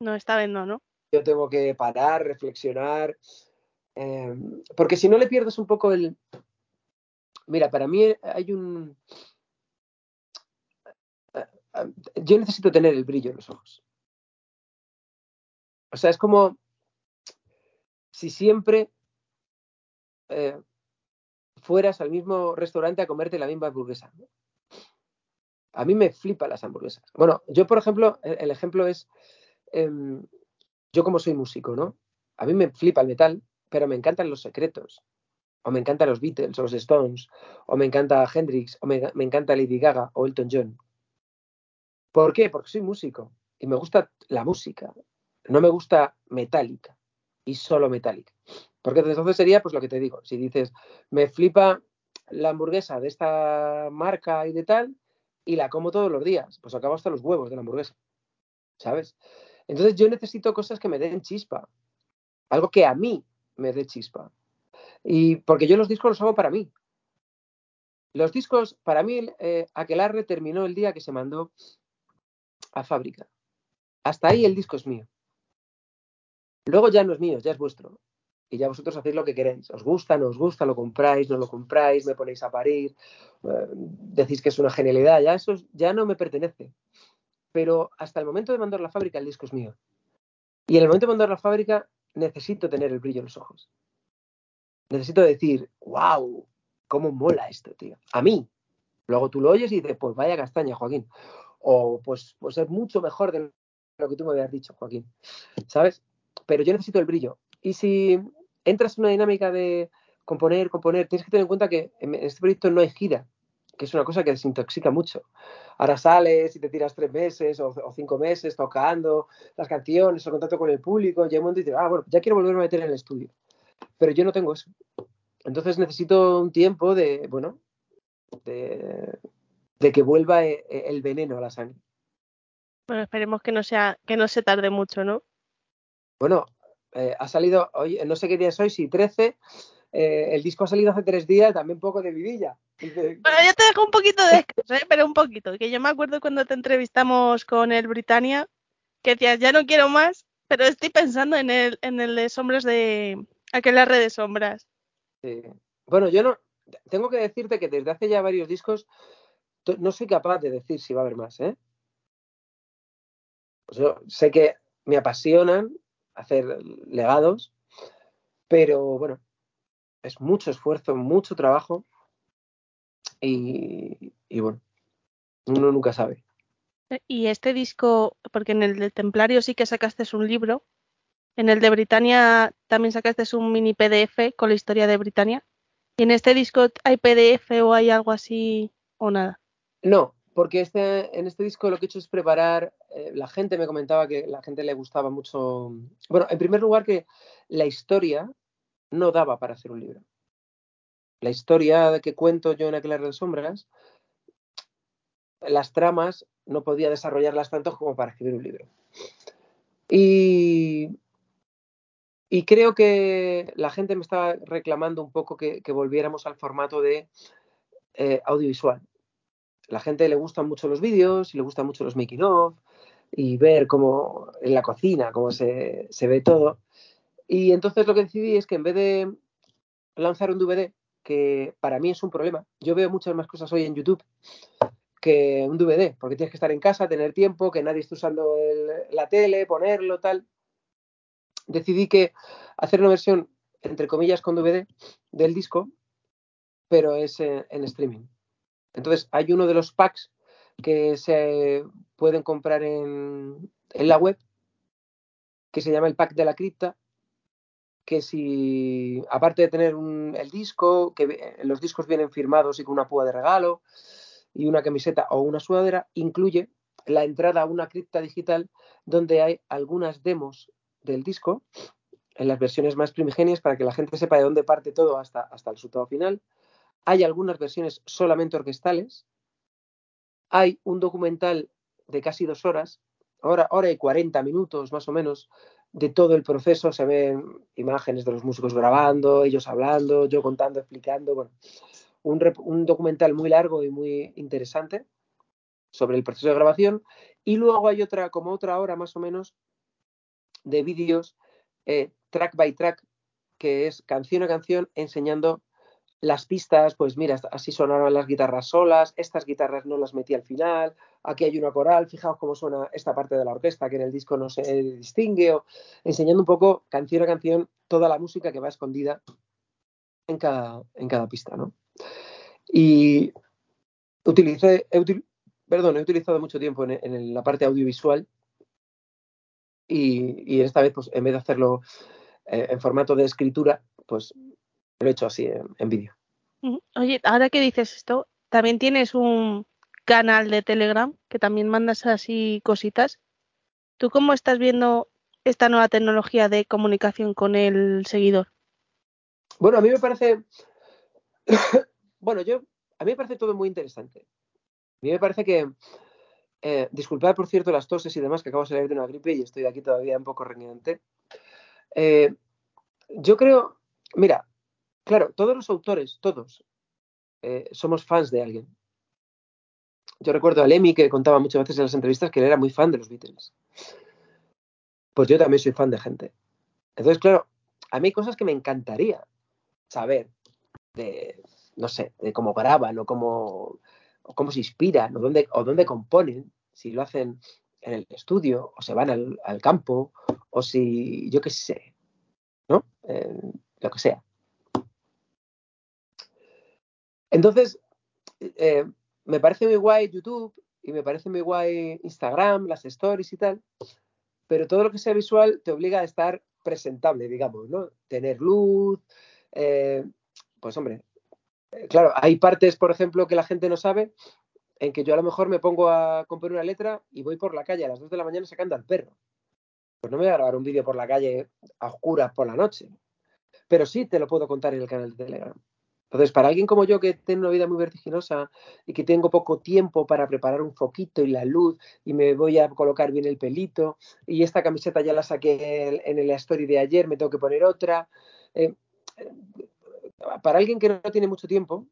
No, esta vez no, ¿no? Yo tengo que parar, reflexionar, eh, porque si no le pierdes un poco el... Mira, para mí hay un... Yo necesito tener el brillo en los ojos. O sea, es como si siempre eh, fueras al mismo restaurante a comerte la misma hamburguesa. A mí me flipan las hamburguesas. Bueno, yo, por ejemplo, el, el ejemplo es, em, yo como soy músico, ¿no? A mí me flipa el metal, pero me encantan los secretos. O me encantan los Beatles, o los Stones, o me encanta Hendrix, o me, encanta Lady Gaga, o Elton John. ¿Por qué? Porque soy músico y me gusta la música. No me gusta Metallica y solo Metallica. Porque entonces sería, pues lo que te digo, si dices, me flipa la hamburguesa de esta marca y de tal, y la como todos los días, pues acabo hasta los huevos de la hamburguesa, ¿sabes? Entonces yo necesito cosas que me den chispa, algo que a mí me dé chispa. Y porque yo los discos los hago para mí. Los discos, para mí, eh, Aquelarre terminó el día que se mandó a fábrica. Hasta ahí el disco es mío. Luego ya no es mío, ya es vuestro. Y ya vosotros hacéis lo que queréis. Os gusta, no os gusta, lo compráis, no lo compráis, me ponéis a parir, eh, decís que es una genialidad. Ya eso es- ya no me pertenece. Pero hasta el momento de mandar la fábrica, el disco es mío. Y en el momento de mandar la fábrica, necesito tener el brillo en los ojos. Necesito decir, wow, cómo mola esto, tío. A mí. Luego tú lo oyes y dices, pues vaya castaña, Joaquín. O pues, pues es mucho mejor de lo que tú me habías dicho, Joaquín. ¿Sabes? Pero yo necesito el brillo. Y si entras en una dinámica de componer, componer, tienes que tener en cuenta que en este proyecto no hay gira, que es una cosa que desintoxica mucho. Ahora sales y te tiras tres meses o, o cinco meses tocando las canciones, el contacto con el público, y un momento y dices, ah, bueno, ya quiero volverme a meter en el estudio. Pero yo no tengo eso. Entonces necesito un tiempo de, bueno, de, de que vuelva e- e- el veneno a la sangre. Bueno, esperemos que no sea, que no se tarde mucho, ¿no? Bueno, eh, ha salido, hoy, no sé qué día es hoy, si 13, eh, el disco ha salido hace tres días, también poco de vidilla. Bueno, yo te dejo un poquito de descanso, ¿eh? pero un poquito. Que yo me acuerdo cuando te entrevistamos con el Britannia, que decías, ya no quiero más, pero estoy pensando en el, en el de sombras de aquella red de sombras. Sí. Bueno, yo no. Tengo que decirte que desde hace ya varios discos no soy capaz de decir si va a haber más, ¿eh? Pues yo sé que me apasionan hacer legados, pero bueno, es mucho esfuerzo, mucho trabajo y, y bueno, uno nunca sabe. Y este disco, porque en el de Templario sí que sacaste un libro, en el de Britannia también sacaste un mini PDF con la historia de Britannia. ¿Y en este disco hay PDF o hay algo así o nada? No, porque este, en este disco lo que he hecho es preparar, eh, la gente me comentaba que la gente le gustaba mucho, bueno, en primer lugar que la historia no daba para hacer un libro. La historia que cuento yo en Aquelarre de Sombras, las tramas no podía desarrollarlas tanto como para escribir un libro. Y, y creo que la gente me estaba reclamando un poco que, volviéramos al formato de eh, audiovisual. La gente le gustan mucho los vídeos y le gustan mucho los making of y ver cómo en la cocina, cómo se, se ve todo. Y entonces lo que decidí es que en vez de lanzar un DVD, que para mí es un problema, yo veo muchas más cosas hoy en YouTube que un DVD, porque tienes que estar en casa, tener tiempo, que nadie esté usando la tele, ponerlo, tal. Decidí que hacer una versión, entre comillas, con DVD del disco, pero es en, streaming. Entonces, hay uno de los packs que se pueden comprar en la web, que se llama el pack de la cripta, que si, aparte de tener el disco, que ve- los discos vienen firmados y con una púa de regalo, y una camiseta o una sudadera, incluye la entrada a una cripta digital donde hay algunas demos del disco en las versiones más primigenias para que la gente sepa de dónde parte todo hasta, hasta el resultado final. Hay algunas versiones solamente orquestales. Hay un documental de casi dos horas, hora, hora y 40 minutos más o menos, de todo el proceso. Se ven imágenes de los músicos grabando, ellos hablando, yo contando, explicando. Bueno, un, un documental muy largo y muy interesante sobre el proceso de grabación. Y luego hay otra, como otra hora más o menos, de vídeos eh, track by track, que es canción a canción enseñando las pistas, pues mira, así sonaron las guitarras solas, estas guitarras no las metí al final, aquí hay una coral, fijaos cómo suena esta parte de la orquesta que en el disco no se distingue, o enseñando un poco canción a canción toda la música que va escondida en cada, en cada pista, ¿no? Y utilicé, he utilizado mucho tiempo en, la parte audiovisual y, esta vez, pues en vez de hacerlo eh, en formato de escritura, pues lo he hecho así en, vídeo. Oye, ahora que dices esto, también tienes un canal de Telegram que también mandas así cositas. ¿Tú cómo estás viendo esta nueva tecnología de comunicación con el seguidor? Bueno, a mí me parece, bueno, yo, a mí me parece todo muy interesante. A mí me parece que, eh, disculpad por cierto las toses y demás, que acabo de salir de una gripe y estoy aquí todavía un poco reñidente. Eh, yo creo, mira, Claro, todos los autores, todos, eh, somos fans de alguien. Yo recuerdo a Lemmy que contaba muchas veces en las entrevistas que él era muy fan de los Beatles. Pues yo también soy fan de gente. Entonces, claro, a mí hay cosas que me encantaría saber de, no sé, de cómo graban o cómo, cómo se inspiran o dónde, o dónde componen, si lo hacen en el estudio o se van al, campo o si, yo qué sé, ¿no? Eh, lo que sea. Entonces, eh, me parece muy guay YouTube y me parece muy guay Instagram, las stories y tal, pero todo lo que sea visual te obliga a estar presentable, digamos, ¿no? Tener luz, eh, pues hombre, eh, claro, hay partes, por ejemplo, que la gente no sabe, en que yo a lo mejor me pongo a comprar una letra y voy por la calle a las 2 de la mañana sacando al perro. Pues no me voy a grabar un vídeo por la calle a oscuras por la noche, pero sí te lo puedo contar en el canal de Telegram. Entonces, para alguien como yo que tiene una vida muy vertiginosa y que tengo poco tiempo para preparar un foquito y la luz y me voy a colocar bien el pelito y esta camiseta ya la saqué en el story de ayer, me tengo que poner otra. Eh, eh, para alguien que no tiene mucho tiempo,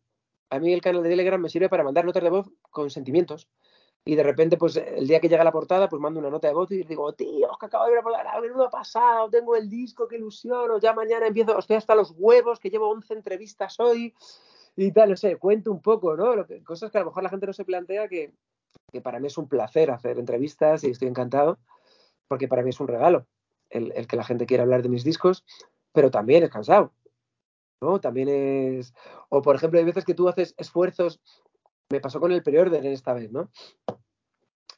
a mí el canal de Telegram me sirve para mandar notas de voz con sentimientos y de repente, pues el día que llega la portada, pues mando una nota de voz y digo, tío, que acabo de ver la menudo pasado, tengo el disco, qué ilusión, o ya mañana empiezo, estoy hasta los huevos, que llevo 11 entrevistas hoy y tal, no sé, cuento un poco, ¿no? Lo que, cosas que a lo mejor la gente no se plantea que, que para mí es un placer hacer entrevistas y estoy encantado, porque para mí es un regalo el, el que la gente quiera hablar de mis discos, pero también es cansado, ¿no? También es, o por ejemplo, hay veces que tú haces esfuerzos me pasó con el pre-order esta vez, ¿no?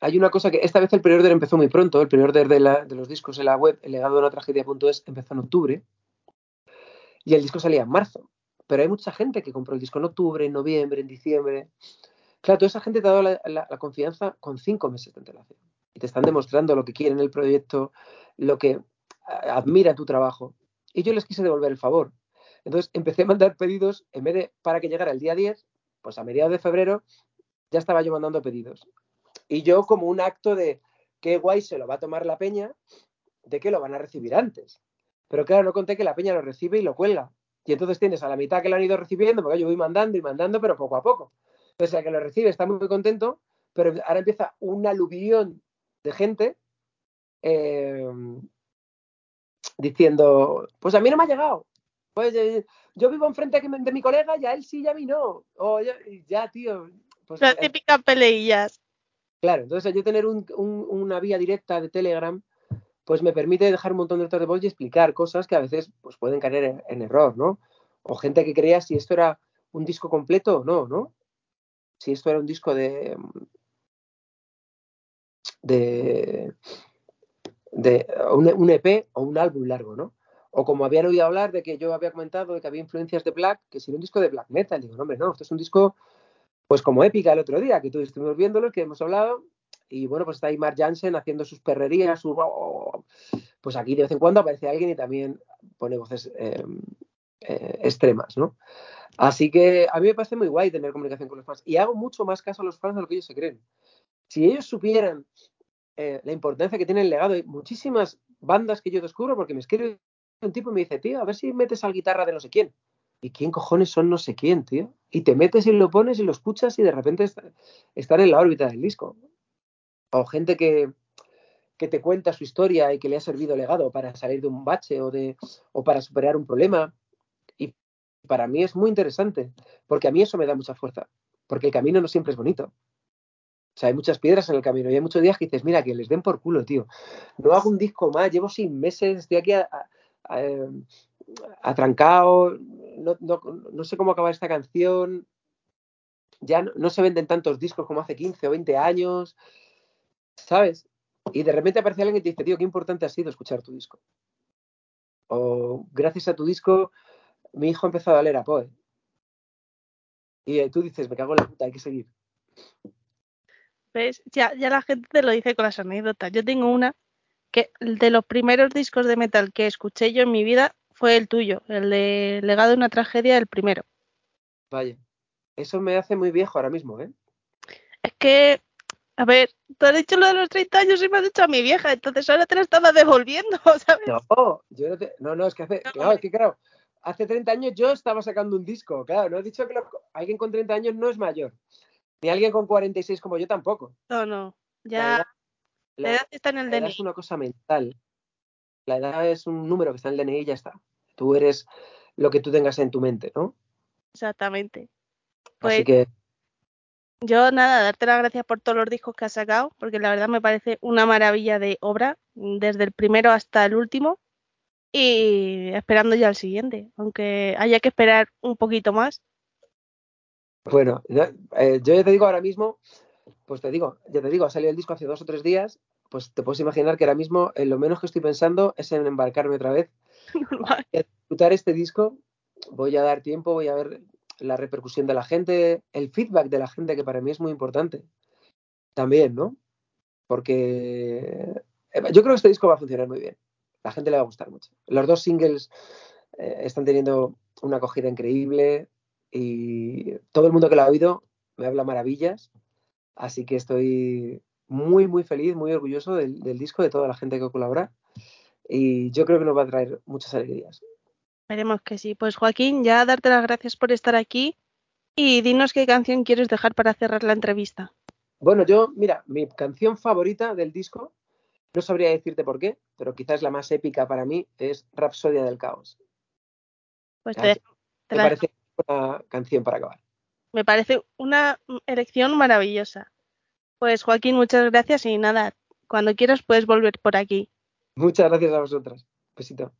Hay una cosa que esta vez el pre-order empezó muy pronto, el pre-order de, los discos en la web, el legado de una tragedia.es, empezó en octubre y el disco salía en marzo. Pero hay mucha gente que compró el disco en octubre, en noviembre, en diciembre. Claro, toda esa gente te ha dado la, confianza con cinco meses de antelación. Y te están demostrando lo que quieren el proyecto, lo que admira tu trabajo. Y yo les quise devolver el favor. Entonces empecé a mandar pedidos, en vez de para que llegara el día 10, pues a mediados de febrero ya estaba yo mandando pedidos. Y yo como un acto de qué guay se lo va a tomar la peña, de que lo van a recibir antes. Pero claro, no conté que la peña lo recibe y lo cuelga. Y entonces tienes a la mitad que lo han ido recibiendo, porque yo voy mandando y mandando, pero poco a poco. Entonces el que lo recibe está muy contento, pero ahora empieza un aluvión de gente eh, diciendo, pues a mí no me ha llegado. Pues eh, yo vivo enfrente de mi colega y a él sí y a mí no. O ya, tío. Pues, Las eh, típicas peleillas. Claro, entonces yo tener una vía directa de Telegram, pues me permite dejar un montón de notas de voz y explicar cosas que a veces pues, pueden caer en, error, ¿no? O gente que creía si esto era un disco completo o no, ¿no? Si esto era un disco de. de. de un, un EP o un álbum largo, ¿no? O como habían oído hablar de que yo había comentado de que había influencias de Black, que si era un disco de Black Metal. Digo, no, hombre, no, esto es un disco, pues como épica el otro día, que tú estuvimos viéndolo, que hemos hablado. Y bueno, pues está ahí Mark Jansen haciendo sus perrerías, sus, pues aquí de vez en cuando aparece alguien y también pone voces eh, eh, extremas, ¿no? Así que a mí me parece muy guay tener comunicación con los fans y hago mucho más caso a los fans de lo que ellos se creen. Si ellos supieran eh, la importancia que tiene el legado, hay muchísimas bandas que yo descubro porque me escribe un tipo y me dice, tío, a ver si metes al guitarra de no sé quién. ¿Y quién cojones son no sé quién, tío? Y te metes y lo pones y lo escuchas y de repente están en la órbita del disco. O gente que, que te cuenta su historia y que le ha servido legado para salir de un bache o, de, o para superar un problema. Y para mí es muy interesante, porque a mí eso me da mucha fuerza, porque el camino no siempre es bonito. O sea, hay muchas piedras en el camino y hay muchos días que dices, mira, que les den por culo, tío. No hago un disco más, llevo seis meses, estoy aquí a, em, atrancado, no, sé cómo acabar esta canción, ya no, se venden tantos discos como hace 15 o 20 años, ¿sabes? Y de repente aparece alguien que te dice, tío, qué importante ha sido escuchar tu disco. O gracias a tu disco, mi hijo ha empezado a leer a Poe. Y tú dices, me cago en la puta, hay que seguir. ¿Ves? Ya, ya la gente te lo dice con las anécdotas. Yo tengo una que de los primeros discos de metal que escuché yo en mi vida fue el tuyo, el de Legado de una tragedia, el primero. Vaya, eso me hace muy viejo ahora mismo, ¿eh? Es que, a ver, tú has dicho lo de los 30 años y me has dicho a mi vieja, entonces ahora te lo estaba devolviendo, ¿sabes? No, yo no, te, no, no, es que hace, no, claro, es que claro, hace 30 años yo estaba sacando un disco, claro, no he dicho que lo, alguien con 30 años no es mayor, ni alguien con 46 como yo tampoco. No, no, ya la edad, está en el la DNI. Edad es una cosa mental, la edad es un número que está en el DNI y ya está. Tú eres lo que tú tengas en tu mente, ¿no? Exactamente. Pues, Así que yo nada, darte las gracias por todos los discos que has sacado, porque la verdad me parece una maravilla de obra, desde el primero hasta el último, y esperando ya el siguiente, aunque haya que esperar un poquito más. Bueno, eh, yo ya te digo ahora mismo, pues te digo, ya te digo, ha salido el disco hace dos o tres días, pues te puedes imaginar que ahora mismo en lo menos que estoy pensando es en embarcarme otra vez Normal. a disfrutar este disco. Voy a dar tiempo, voy a ver la repercusión de la gente, el feedback de la gente, que para mí es muy importante. También, ¿no? Porque eh, yo creo que este disco va a funcionar muy bien. La gente le va a gustar mucho. Los dos singles eh, están teniendo una acogida increíble y todo el mundo que lo ha oído me habla maravillas. Así que estoy muy, muy feliz, muy orgulloso del, del disco, de toda la gente que colabora. Y yo creo que nos va a traer muchas alegrías. Esperemos que sí. Pues Joaquín, ya darte las gracias por estar aquí y dinos qué canción quieres dejar para cerrar la entrevista. Bueno, yo, mira, mi canción favorita del disco, no sabría decirte por qué, pero quizás la más épica para mí es Rapsodia del Caos. Pues te, te Me la- parece una canción para acabar. Me parece una elección maravillosa. Pues Joaquín, muchas gracias y nada, cuando quieras puedes volver por aquí. Muchas gracias a vosotras. Besito.